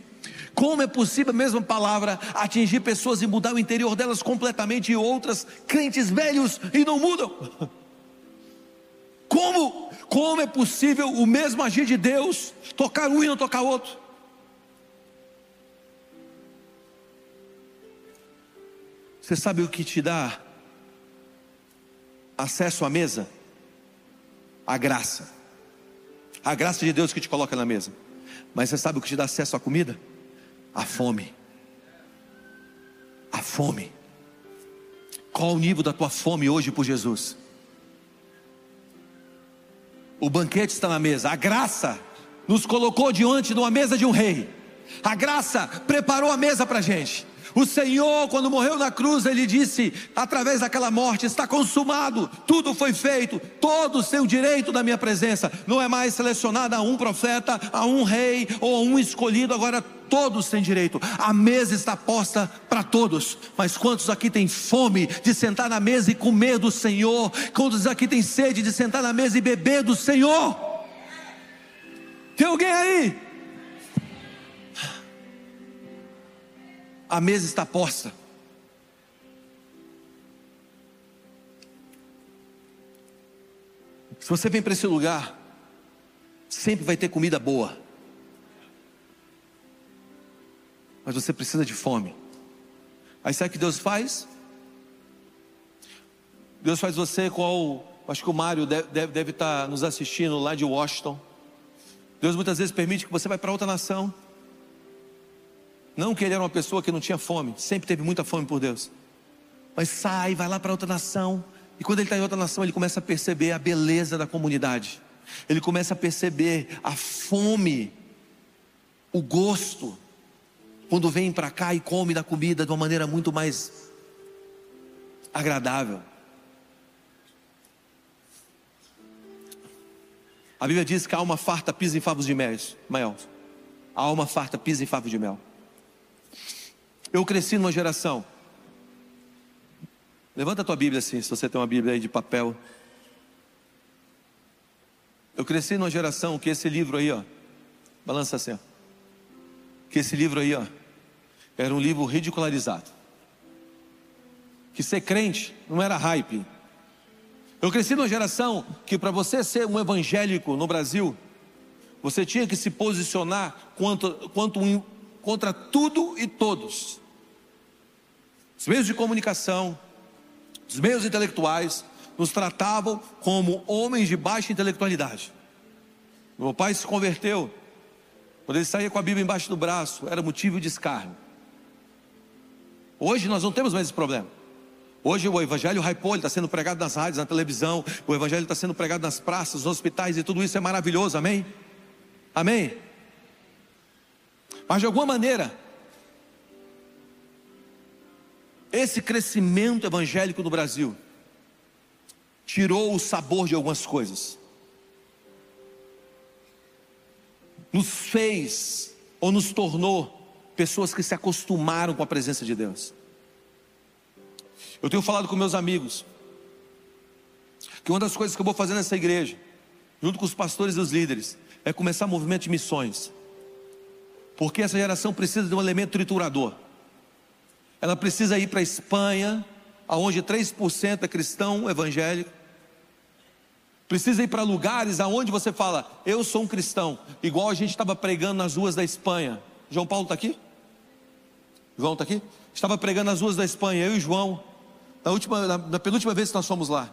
Como é possível a mesma palavra atingir pessoas e mudar o interior delas completamente e outras crentes velhos e não mudam? Como? Como é possível o mesmo agir de Deus tocar um e não tocar outro? Você sabe o que te dá acesso à mesa? A graça. A graça de Deus que te coloca na mesa. Mas você sabe o que te dá acesso à comida? A fome. A fome. Qual o nível da tua fome hoje por Jesus? O banquete está na mesa. A graça nos colocou diante de uma mesa de um rei. A graça preparou a mesa para a gente. O Senhor, quando morreu na cruz, ele disse, através daquela morte, está consumado, tudo foi feito, todos têm o direito da minha presença. Não é mais selecionado a um profeta, a um rei ou a um escolhido, agora todos têm direito. A mesa está posta para todos. Mas quantos aqui têm fome de sentar na mesa e comer do Senhor? Quantos aqui têm sede de sentar na mesa e beber do Senhor? Tem alguém aí? A mesa está posta. Se você vem para esse lugar, sempre vai ter comida boa. Mas você precisa de fome. Aí sabe o que Deus faz? Deus faz você qual. Acho que o Mário deve, deve, deve estar nos assistindo lá de Washington. Deus muitas vezes permite que você vá para outra nação. Não que ele era uma pessoa que não tinha fome, sempre teve muita fome por Deus. Mas sai, vai lá para outra nação. E quando ele está em outra nação, ele começa a perceber a beleza da comunidade. Ele começa a perceber a fome, o gosto. Quando vem para cá e come da comida de uma maneira muito mais agradável. A Bíblia diz que a alma farta pisa em favos de mel. A alma farta pisa em favos de mel. Eu cresci numa geração. Levanta a tua Bíblia assim, se você tem uma Bíblia aí de papel. Eu cresci numa geração que esse livro aí, ó, balança assim, ó, que esse livro aí, ó, era um livro ridicularizado. Que ser crente não era hype. Eu cresci numa geração que para você ser um evangélico no Brasil, você tinha que se posicionar quanto um, contra tudo e todos. Os meios de comunicação, os meios intelectuais, nos tratavam como homens de baixa intelectualidade. Meu pai se converteu, quando ele saía com a Bíblia embaixo do braço, era motivo de escárnio. Hoje nós não temos mais esse problema. Hoje o Evangelho ele está sendo pregado nas rádios, na televisão, o Evangelho está sendo pregado nas praças, nos hospitais e tudo isso é maravilhoso, amém? Amém? Mas de alguma maneira, Esse crescimento evangélico no Brasil tirou o sabor de algumas coisas. Nos fez ou nos tornou pessoas que se acostumaram com a presença de Deus. Eu tenho falado com meus amigos que uma das coisas que eu vou fazer nessa igreja, junto com os pastores e os líderes, é começar um movimento de missões. Porque essa geração precisa de um elemento triturador ela precisa ir para a Espanha, aonde 3% é cristão evangélico. Precisa ir para lugares aonde você fala, eu sou um cristão, igual a gente estava pregando nas ruas da Espanha. João Paulo está aqui? João está aqui? Estava pregando nas ruas da Espanha, eu e João, na, última, na, na penúltima vez que nós fomos lá.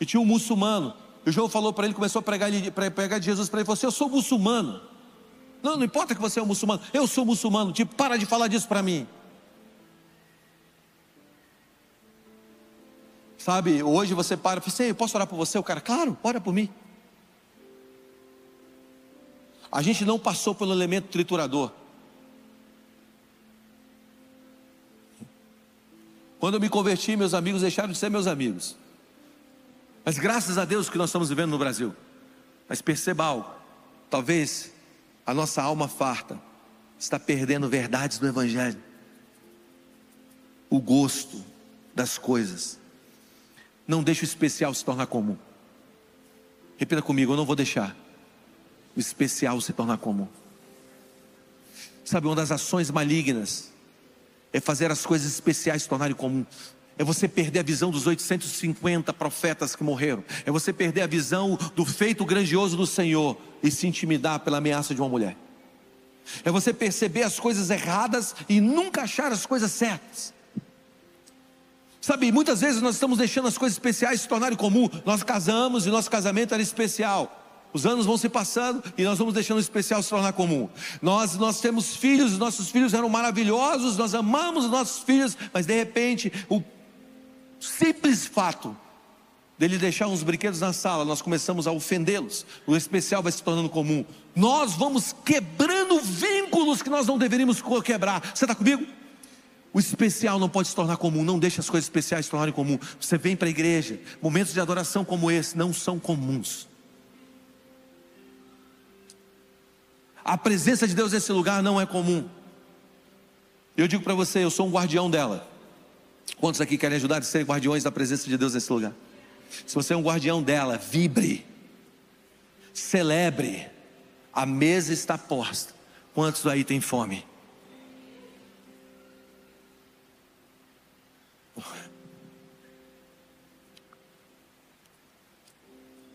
E tinha um muçulmano. E o João falou para ele, começou a pregar, ele, pregar de Jesus para ele, falou assim: Eu sou muçulmano. Não, não importa que você é um muçulmano, eu sou muçulmano. Tipo, para de falar disso para mim. Sabe, hoje você para e fala assim, posso orar por você? O cara, claro, ora por mim. A gente não passou pelo elemento triturador. Quando eu me converti, meus amigos deixaram de ser meus amigos. Mas graças a Deus que nós estamos vivendo no Brasil. Mas perceba algo: talvez a nossa alma farta está perdendo verdades do Evangelho, o gosto das coisas. Não deixe o especial se tornar comum. Repita comigo, eu não vou deixar o especial se tornar comum. Sabe, uma das ações malignas é fazer as coisas especiais se tornarem comum. É você perder a visão dos 850 profetas que morreram. É você perder a visão do feito grandioso do Senhor e se intimidar pela ameaça de uma mulher. É você perceber as coisas erradas e nunca achar as coisas certas. Sabe, muitas vezes nós estamos deixando as coisas especiais se tornarem comum. Nós casamos e nosso casamento era especial. Os anos vão se passando e nós vamos deixando o especial se tornar comum. Nós, nós temos filhos, nossos filhos eram maravilhosos, nós amamos os nossos filhos, mas de repente, o simples fato dele deixar uns brinquedos na sala, nós começamos a ofendê-los. O especial vai se tornando comum. Nós vamos quebrando vínculos que nós não deveríamos quebrar. Você está comigo? O especial não pode se tornar comum, não deixe as coisas especiais se tornarem comum. Você vem para a igreja, momentos de adoração como esse não são comuns. A presença de Deus nesse lugar não é comum. Eu digo para você, eu sou um guardião dela. Quantos aqui querem ajudar a ser guardiões da presença de Deus nesse lugar? Se você é um guardião dela, vibre, celebre. A mesa está posta. Quantos aí têm fome?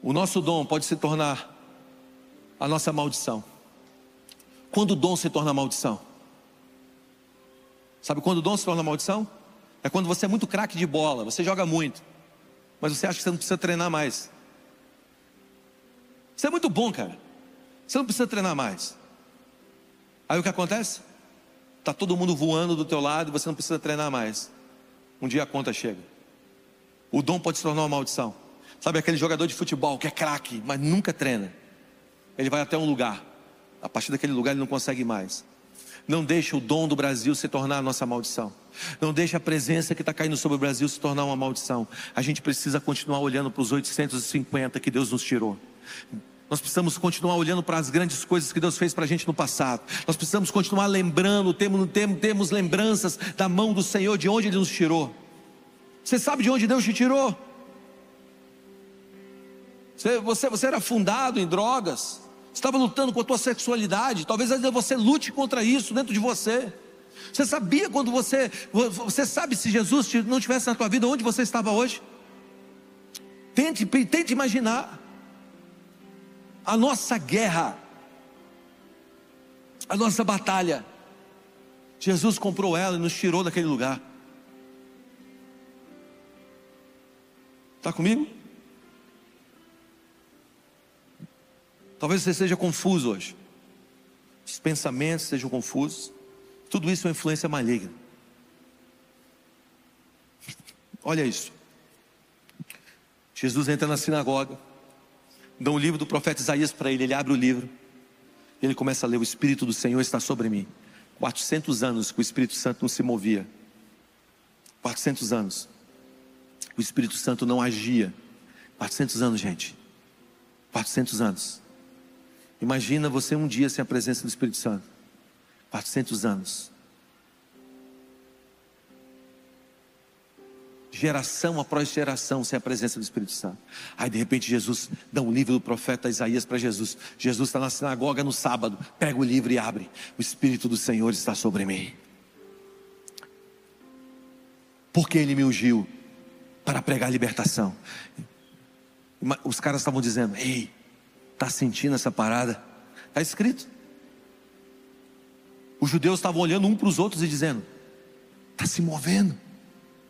O nosso dom pode se tornar a nossa maldição. Quando o dom se torna maldição? Sabe quando o dom se torna maldição? É quando você é muito craque de bola, você joga muito, mas você acha que você não precisa treinar mais. Você é muito bom, cara. Você não precisa treinar mais. Aí o que acontece? Tá todo mundo voando do teu lado e você não precisa treinar mais. Um dia a conta chega. O dom pode se tornar uma maldição. Sabe aquele jogador de futebol que é craque, mas nunca treina. Ele vai até um lugar. A partir daquele lugar ele não consegue mais. Não deixe o dom do Brasil se tornar a nossa maldição. Não deixe a presença que está caindo sobre o Brasil se tornar uma maldição. A gente precisa continuar olhando para os 850 que Deus nos tirou. Nós precisamos continuar olhando para as grandes coisas que Deus fez para a gente no passado. Nós precisamos continuar lembrando, temos, temos, temos lembranças da mão do Senhor, de onde Ele nos tirou. Você sabe de onde Deus te tirou? Você, você, você era fundado em drogas, estava lutando com a tua sexualidade, talvez ainda você lute contra isso dentro de você. Você sabia quando você, você sabe se Jesus não tivesse na tua vida, onde você estava hoje? Tente, tente imaginar a nossa guerra, a nossa batalha. Jesus comprou ela e nos tirou daquele lugar. Está comigo? Talvez você seja confuso hoje. Os pensamentos sejam confusos. Tudo isso é uma influência maligna. Olha isso. Jesus entra na sinagoga, dá um livro do profeta Isaías para ele, ele abre o livro, ele começa a ler: O Espírito do Senhor está sobre mim. 400 anos que o Espírito Santo não se movia. 400 anos. O Espírito Santo não agia. 400 anos, gente. 400 anos. Imagina você um dia sem a presença do Espírito Santo. 400 anos. Geração após geração sem a presença do Espírito Santo. Aí de repente Jesus dá um livro do profeta Isaías para Jesus. Jesus está na sinagoga no sábado, pega o livro e abre. O Espírito do Senhor está sobre mim. Porque ele me ungiu para pregar libertação. Os caras estavam dizendo: Ei, Está sentindo essa parada? Está escrito. Os judeus estavam olhando um para os outros e dizendo: Está se movendo.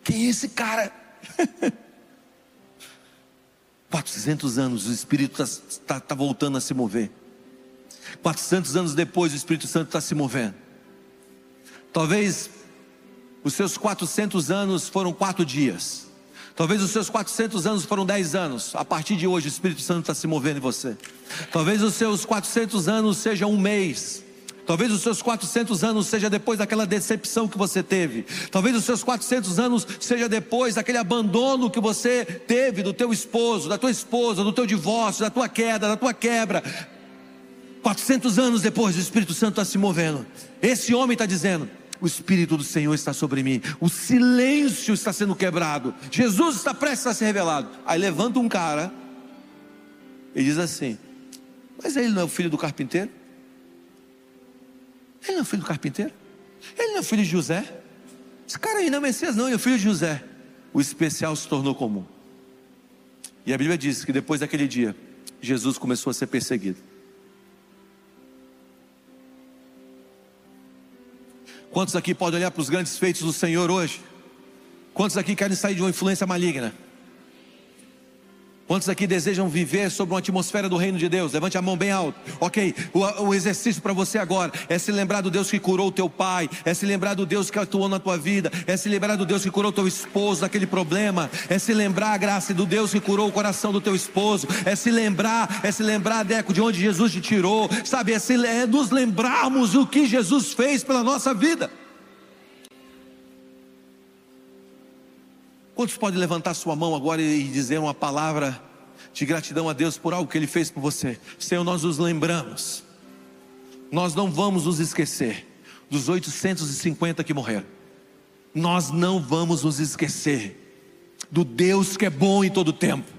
Quem é esse cara? 400 anos, o Espírito está tá, tá voltando a se mover. 400 anos depois, o Espírito Santo está se movendo. Talvez os seus 400 anos foram quatro dias. Talvez os seus 400 anos foram 10 anos. A partir de hoje, o Espírito Santo está se movendo em você. Talvez os seus 400 anos sejam um mês. Talvez os seus 400 anos seja depois daquela decepção que você teve. Talvez os seus 400 anos seja depois daquele abandono que você teve do teu esposo, da tua esposa, do teu divórcio, da tua queda, da tua quebra. 400 anos depois, o Espírito Santo está se movendo. Esse homem está dizendo: o Espírito do Senhor está sobre mim, o silêncio está sendo quebrado, Jesus está prestes a ser revelado. Aí levanta um cara e diz assim: Mas ele não é o filho do carpinteiro? Ele não é filho do carpinteiro? Ele não é filho de José? Esse cara aí não é Messias, não, ele é filho de José. O especial se tornou comum. E a Bíblia diz que depois daquele dia, Jesus começou a ser perseguido. Quantos aqui podem olhar para os grandes feitos do Senhor hoje? Quantos aqui querem sair de uma influência maligna? Quantos aqui desejam viver sob uma atmosfera do reino de Deus? Levante a mão bem alto. Ok, o, o exercício para você agora é se lembrar do Deus que curou o teu pai, é se lembrar do Deus que atuou na tua vida, é se lembrar do Deus que curou o teu esposo daquele problema, é se lembrar a graça do Deus que curou o coração do teu esposo, é se lembrar, é se lembrar, Deco, de onde Jesus te tirou, sabe? É, se, é nos lembrarmos o que Jesus fez pela nossa vida. Quantos podem levantar sua mão agora e dizer uma palavra de gratidão a Deus por algo que Ele fez por você? Senhor, nós nos lembramos, nós não vamos nos esquecer dos 850 que morreram, nós não vamos nos esquecer do Deus que é bom em todo tempo.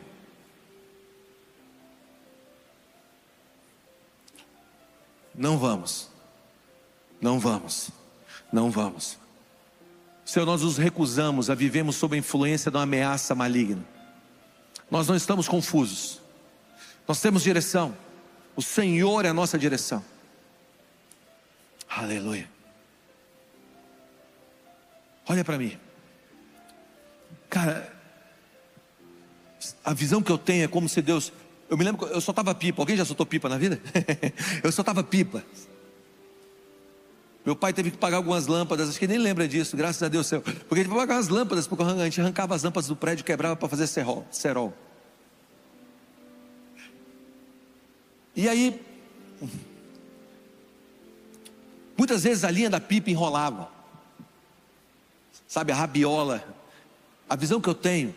Não vamos, não vamos, não vamos. Senhor, nós nos recusamos a vivemos sob a influência de uma ameaça maligna. Nós não estamos confusos. Nós temos direção. O Senhor é a nossa direção. Aleluia. Olha para mim. Cara, a visão que eu tenho é como se Deus. Eu me lembro eu só estava pipa. Alguém já soltou pipa na vida? eu só estava pipa. Meu pai teve que pagar algumas lâmpadas, acho que nem lembra disso, graças a Deus céu. Porque ele pagar as lâmpadas, porque a gente arrancava as lâmpadas do prédio e quebrava para fazer cerol, cerol. E aí, muitas vezes a linha da pipa enrolava. Sabe, a rabiola. A visão que eu tenho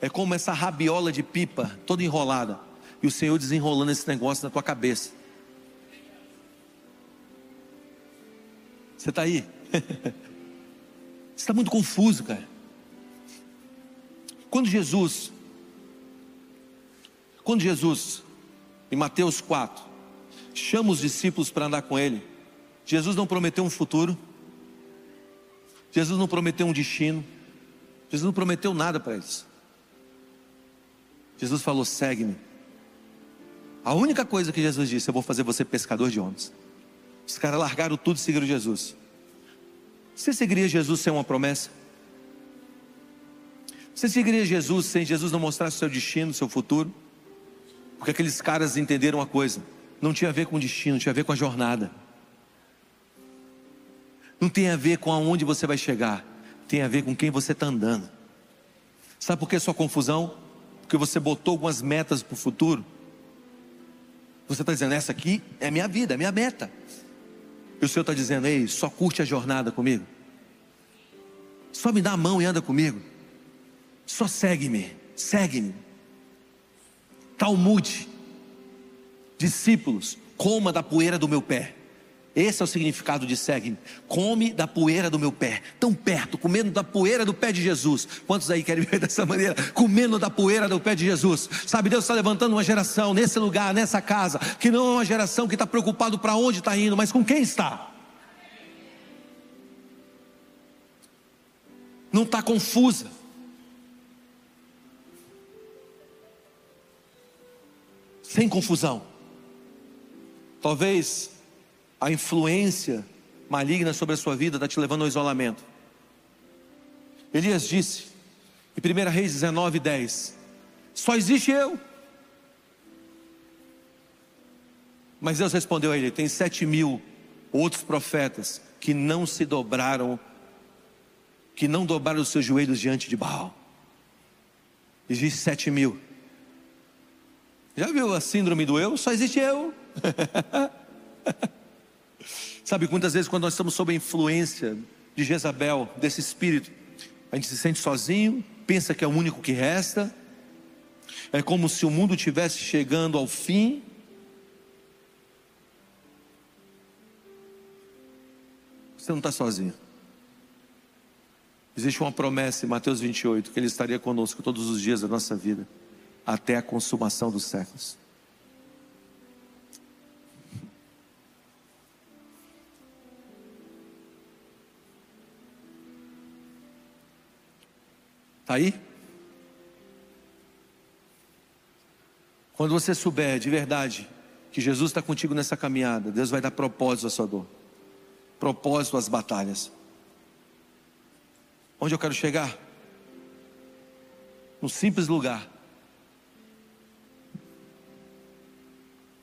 é como essa rabiola de pipa, toda enrolada. E o Senhor desenrolando esse negócio na tua cabeça. Você está aí? Você está muito confuso, cara. Quando Jesus, quando Jesus, em Mateus 4, chama os discípulos para andar com Ele, Jesus não prometeu um futuro, Jesus não prometeu um destino, Jesus não prometeu nada para eles. Jesus falou: segue-me. A única coisa que Jesus disse: eu vou fazer você pescador de homens. Os caras largaram tudo e seguiram Jesus. Você seguiria Jesus sem uma promessa? Você seguiria Jesus sem Jesus não mostrar seu destino, seu futuro? Porque aqueles caras entenderam uma coisa: não tinha a ver com o destino, tinha a ver com a jornada. Não tem a ver com aonde você vai chegar, tem a ver com quem você está andando. Sabe por que sua confusão? Porque você botou algumas metas para o futuro. Você está dizendo, essa aqui é minha vida, é minha meta. E o Senhor está dizendo: Ei, só curte a jornada comigo. Só me dá a mão e anda comigo. Só segue-me, segue-me. Talmude, discípulos, coma da poeira do meu pé. Esse é o significado de segue-me. Come da poeira do meu pé. Tão perto, comendo da poeira do pé de Jesus. Quantos aí querem ver dessa maneira? Comendo da poeira do pé de Jesus. Sabe, Deus está levantando uma geração nesse lugar, nessa casa, que não é uma geração que está preocupado para onde está indo, mas com quem está. Não está confusa. Sem confusão. Talvez a influência maligna sobre a sua vida está te levando ao isolamento. Elias disse, em 1 Reis 19, 10: Só existe eu. Mas Deus respondeu a ele: Tem sete mil outros profetas que não se dobraram, que não dobraram os seus joelhos diante de Baal. Existe sete mil. Já viu a síndrome do eu? Só existe eu. Sabe, muitas vezes quando nós estamos sob a influência de Jezabel, desse espírito, a gente se sente sozinho, pensa que é o único que resta, é como se o mundo estivesse chegando ao fim. Você não está sozinho. Existe uma promessa em Mateus 28 que Ele estaria conosco todos os dias da nossa vida, até a consumação dos séculos. Está aí? Quando você souber de verdade que Jesus está contigo nessa caminhada, Deus vai dar propósito à sua dor, propósito às batalhas. Onde eu quero chegar? Num simples lugar.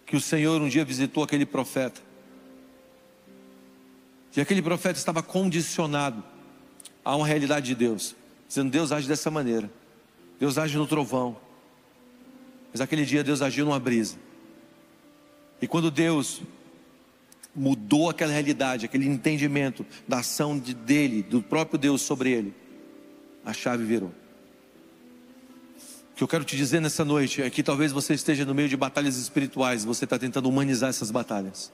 Que o Senhor um dia visitou aquele profeta. E aquele profeta estava condicionado a uma realidade de Deus, dizendo: Deus age dessa maneira, Deus age no trovão. Mas aquele dia Deus agiu numa brisa. E quando Deus mudou aquela realidade, aquele entendimento da ação de, dele, do próprio Deus sobre ele, a chave virou. O que eu quero te dizer nessa noite é que talvez você esteja no meio de batalhas espirituais, você está tentando humanizar essas batalhas.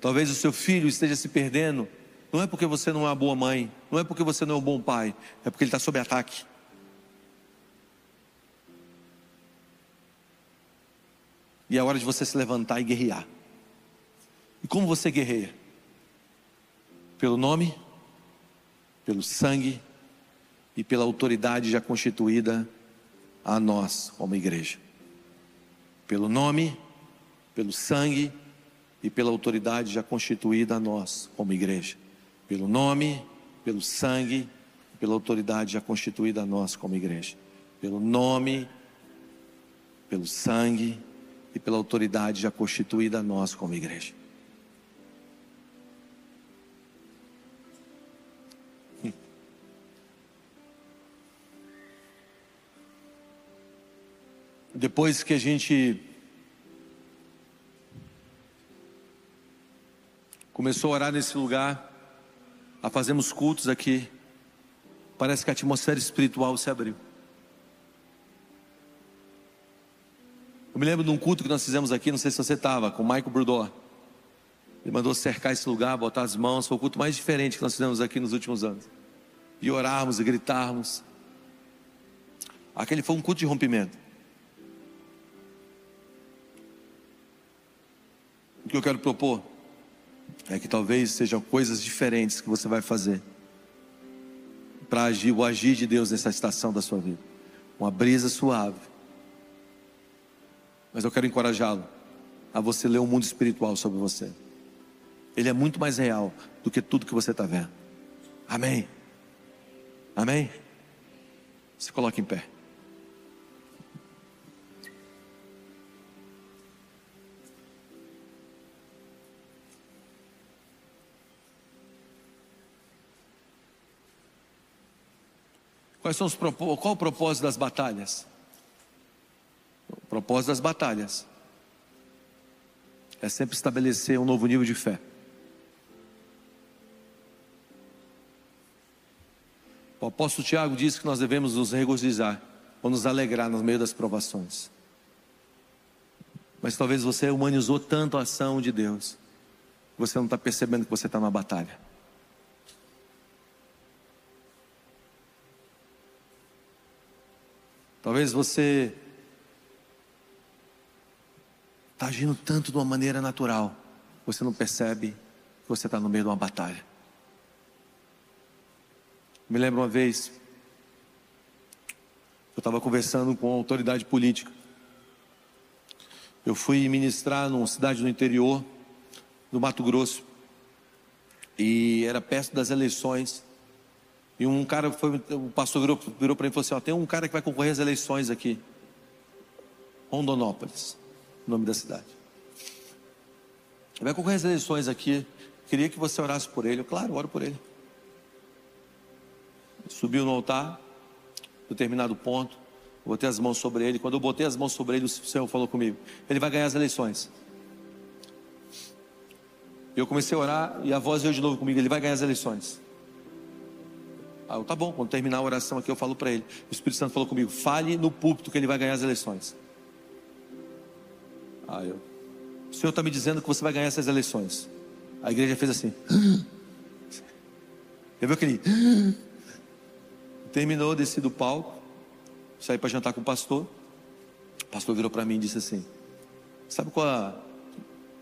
Talvez o seu filho esteja se perdendo, não é porque você não é uma boa mãe, não é porque você não é um bom pai, é porque ele está sob ataque. E é hora de você se levantar e guerrear. E como você guerreia? Pelo nome, pelo sangue e pela autoridade já constituída a nós como igreja. Pelo nome, pelo sangue e pela autoridade já constituída a nós como igreja. Pelo nome, pelo sangue, pela autoridade já constituída a nós como igreja. Pelo nome, pelo sangue e pela autoridade já constituída a nós como igreja. Depois que a gente começou a orar nesse lugar, a fazermos cultos aqui, parece que a atmosfera espiritual se abriu. Eu me lembro de um culto que nós fizemos aqui, não sei se você estava, com o Michael Brudor. Ele mandou cercar esse lugar, botar as mãos. Foi o culto mais diferente que nós fizemos aqui nos últimos anos. E orarmos e gritarmos. Aquele foi um culto de rompimento. O que eu quero propor é que talvez sejam coisas diferentes que você vai fazer para agir, o agir de Deus nessa estação da sua vida. Uma brisa suave mas eu quero encorajá-lo a você ler o mundo espiritual sobre você. Ele é muito mais real do que tudo que você está vendo. Amém. Amém. Se coloque em pé. Quais são os qual o propósito das batalhas? O propósito das batalhas é sempre estabelecer um novo nível de fé. O apóstolo Tiago diz que nós devemos nos regozijar ou nos alegrar no meio das provações. Mas talvez você humanizou tanto a ação de Deus, você não está percebendo que você está numa batalha. Talvez você está agindo tanto de uma maneira natural, você não percebe que você está no meio de uma batalha. Me lembro uma vez, eu estava conversando com uma autoridade política. Eu fui ministrar numa cidade do interior do Mato Grosso. E era perto das eleições. E um cara foi, o pastor virou, virou para mim e falou assim: ó, tem um cara que vai concorrer às eleições aqui. Rondonópolis nome da cidade. Vai concorrer às eleições aqui. Queria que você orasse por ele. Eu, claro, oro por ele. Subiu no altar, determinado ponto, botei as mãos sobre ele. Quando eu botei as mãos sobre ele, o Senhor falou comigo: Ele vai ganhar as eleições. Eu comecei a orar e a voz veio de novo comigo: Ele vai ganhar as eleições. Ah, eu, tá bom, quando terminar a oração aqui, eu falo para ele. O Espírito Santo falou comigo: Fale no púlpito que ele vai ganhar as eleições. Ah, eu. O Senhor está me dizendo que você vai ganhar essas eleições. A igreja fez assim. Eu vi aquele. Terminou, desci do palco, saí para jantar com o pastor. O pastor virou para mim e disse assim: Sabe qual a...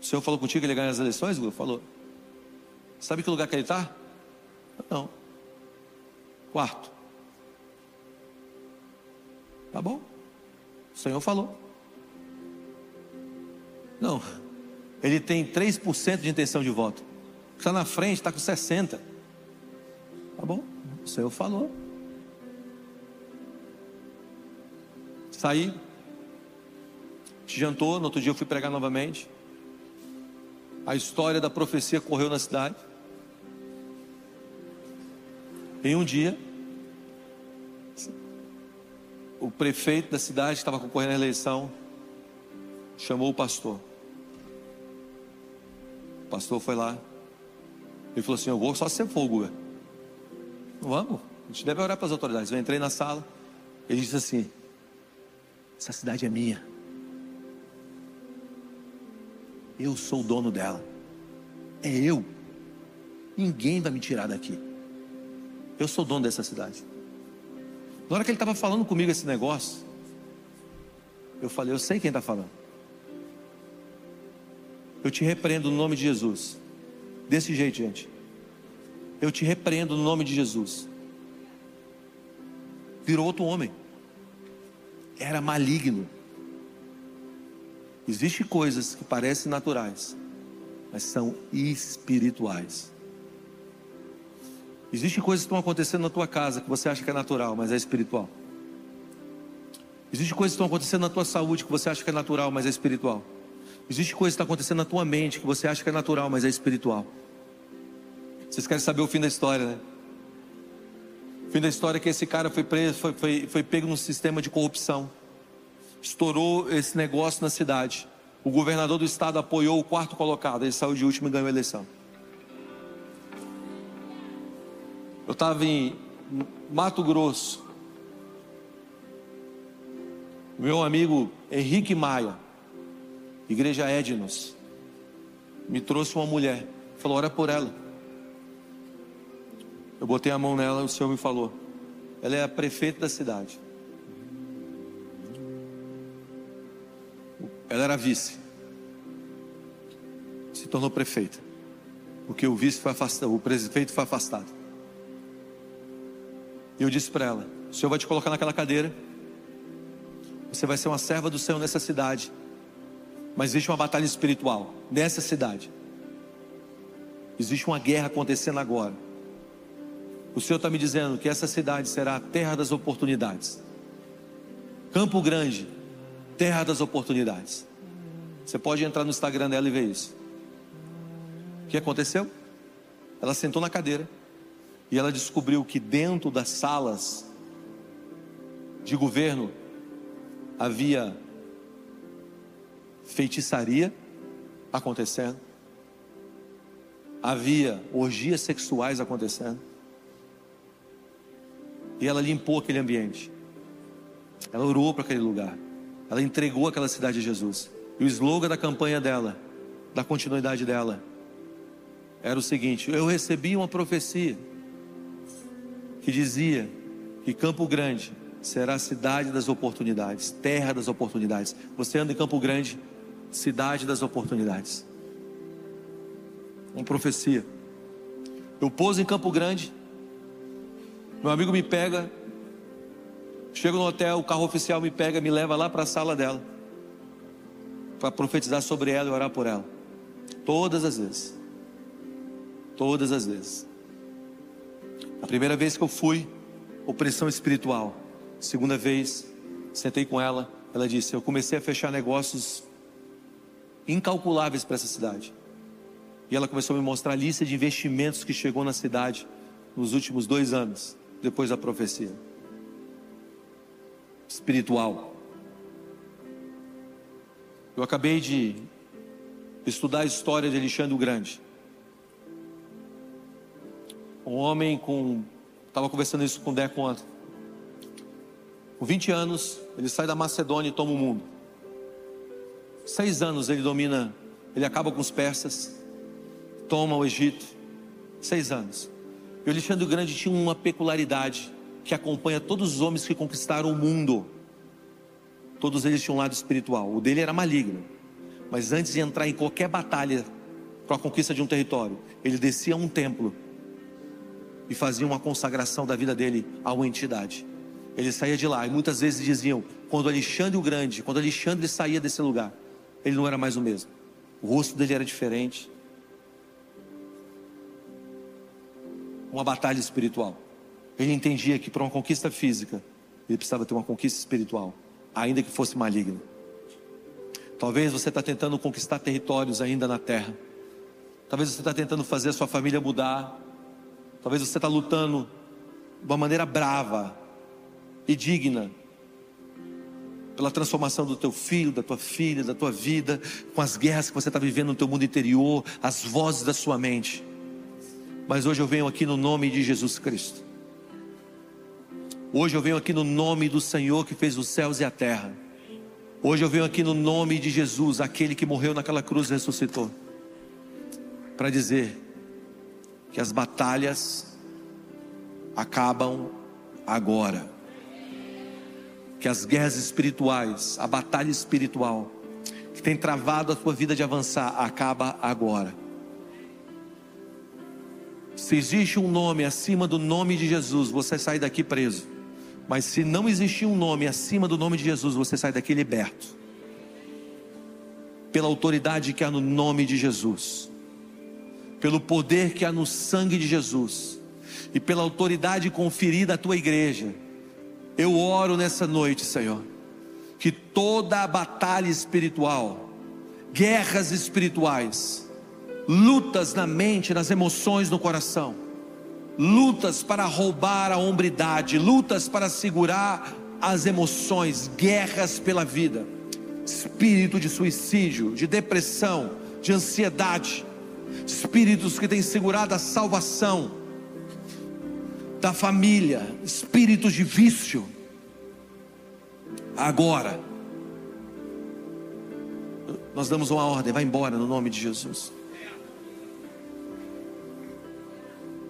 O senhor falou contigo que ele ia ganhar as eleições? Ele falou. Sabe que lugar que ele está? Não. Quarto. Tá bom. O Senhor falou. Não. Ele tem 3% de intenção de voto. Está na frente, está com 60%. Tá bom. O Senhor falou. Saí. Jantou, no outro dia eu fui pregar novamente. A história da profecia correu na cidade. Em um dia, o prefeito da cidade que estava concorrendo à eleição chamou o pastor. O pastor foi lá. Ele falou assim: Eu vou só ser fogo. Vamos, a gente deve orar para as autoridades. Eu entrei na sala. Ele disse assim: Essa cidade é minha. Eu sou o dono dela. É eu. Ninguém vai me tirar daqui. Eu sou dono dessa cidade. Na hora que ele estava falando comigo esse negócio, eu falei: Eu sei quem está falando. Eu te repreendo no nome de Jesus. Desse jeito, gente. Eu te repreendo no nome de Jesus. Virou outro homem. Era maligno. Existem coisas que parecem naturais, mas são espirituais. Existem coisas que estão acontecendo na tua casa que você acha que é natural, mas é espiritual. Existem coisas que estão acontecendo na tua saúde que você acha que é natural, mas é espiritual. Existem coisas que estão acontecendo na tua mente que você acha que é natural, mas é espiritual. Vocês querem saber o fim da história, né? O fim da história é que esse cara foi preso, foi, foi, foi pego num sistema de corrupção estourou esse negócio na cidade. O governador do estado apoiou o quarto colocado, ele saiu de último e ganhou a eleição. Eu estava em Mato Grosso. Meu amigo Henrique Maia, Igreja Ednos, me trouxe uma mulher. Falou: ora por ela. Eu botei a mão nela e o Senhor me falou: ela é a prefeita da cidade. Ela era vice. Se tornou prefeita. Porque o vice foi afastado, o prefeito foi afastado. E eu disse para ela: O Senhor vai te colocar naquela cadeira. Você vai ser uma serva do Senhor nessa cidade. Mas existe uma batalha espiritual nessa cidade. Existe uma guerra acontecendo agora. O Senhor está me dizendo que essa cidade será a terra das oportunidades. Campo Grande terra das oportunidades. Você pode entrar no Instagram dela e ver isso. O que aconteceu? Ela sentou na cadeira e ela descobriu que dentro das salas de governo havia feitiçaria acontecendo, havia orgias sexuais acontecendo, e ela limpou aquele ambiente, ela orou para aquele lugar. Ela entregou aquela cidade a Jesus. E o slogan da campanha dela, da continuidade dela, era o seguinte: Eu recebi uma profecia que dizia que Campo Grande será a cidade das oportunidades, terra das oportunidades. Você anda em Campo Grande, cidade das oportunidades. Uma profecia. Eu pouso em Campo Grande, meu amigo me pega Chego no hotel, o carro oficial me pega, me leva lá para a sala dela. Para profetizar sobre ela e orar por ela. Todas as vezes. Todas as vezes. Primeira vez que eu fui, opressão espiritual. Segunda vez, sentei com ela, ela disse: Eu comecei a fechar negócios incalculáveis para essa cidade. E ela começou a me mostrar a lista de investimentos que chegou na cidade nos últimos dois anos, depois da profecia espiritual. Eu acabei de estudar a história de Alexandre o Grande. Um homem com. Estava conversando isso com o Deco ontem. Com 20 anos, ele sai da Macedônia e toma o mundo. Seis anos ele domina, ele acaba com os persas, toma o Egito. Seis anos. E o Alexandre o Grande tinha uma peculiaridade que acompanha todos os homens que conquistaram o mundo. Todos eles tinham um lado espiritual. O dele era maligno. Mas antes de entrar em qualquer batalha para a conquista de um território, ele descia a um templo e fazia uma consagração da vida dele a uma entidade. Ele saía de lá e muitas vezes diziam: quando Alexandre o Grande, quando Alexandre saía desse lugar, ele não era mais o mesmo. O rosto dele era diferente. Uma batalha espiritual. Ele entendia que para uma conquista física, ele precisava ter uma conquista espiritual, ainda que fosse maligna. Talvez você está tentando conquistar territórios ainda na terra. Talvez você está tentando fazer a sua família mudar. Talvez você está lutando de uma maneira brava e digna pela transformação do teu filho, da tua filha, da tua vida, com as guerras que você está vivendo no teu mundo interior, as vozes da sua mente. Mas hoje eu venho aqui no nome de Jesus Cristo. Hoje eu venho aqui no nome do Senhor que fez os céus e a terra. Hoje eu venho aqui no nome de Jesus, aquele que morreu naquela cruz e ressuscitou, para dizer que as batalhas acabam agora que as guerras espirituais, a batalha espiritual, que tem travado a tua vida de avançar, acaba agora. Se existe um nome acima do nome de Jesus, você sai daqui preso. Mas se não existir um nome acima do nome de Jesus, você sai daqui liberto. Pela autoridade que há no nome de Jesus, pelo poder que há no sangue de Jesus, e pela autoridade conferida à tua igreja eu oro nessa noite, Senhor, que toda a batalha espiritual, guerras espirituais, lutas na mente, nas emoções, no coração, lutas para roubar a hombridade, lutas para segurar as emoções, guerras pela vida, espírito de suicídio, de depressão, de ansiedade, espíritos que têm segurado a salvação, da família, espíritos de vício. Agora, nós damos uma ordem, vai embora no nome de Jesus.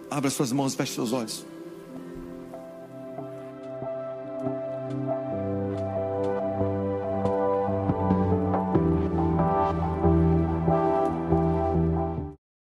Abra suas mãos, feche seus olhos.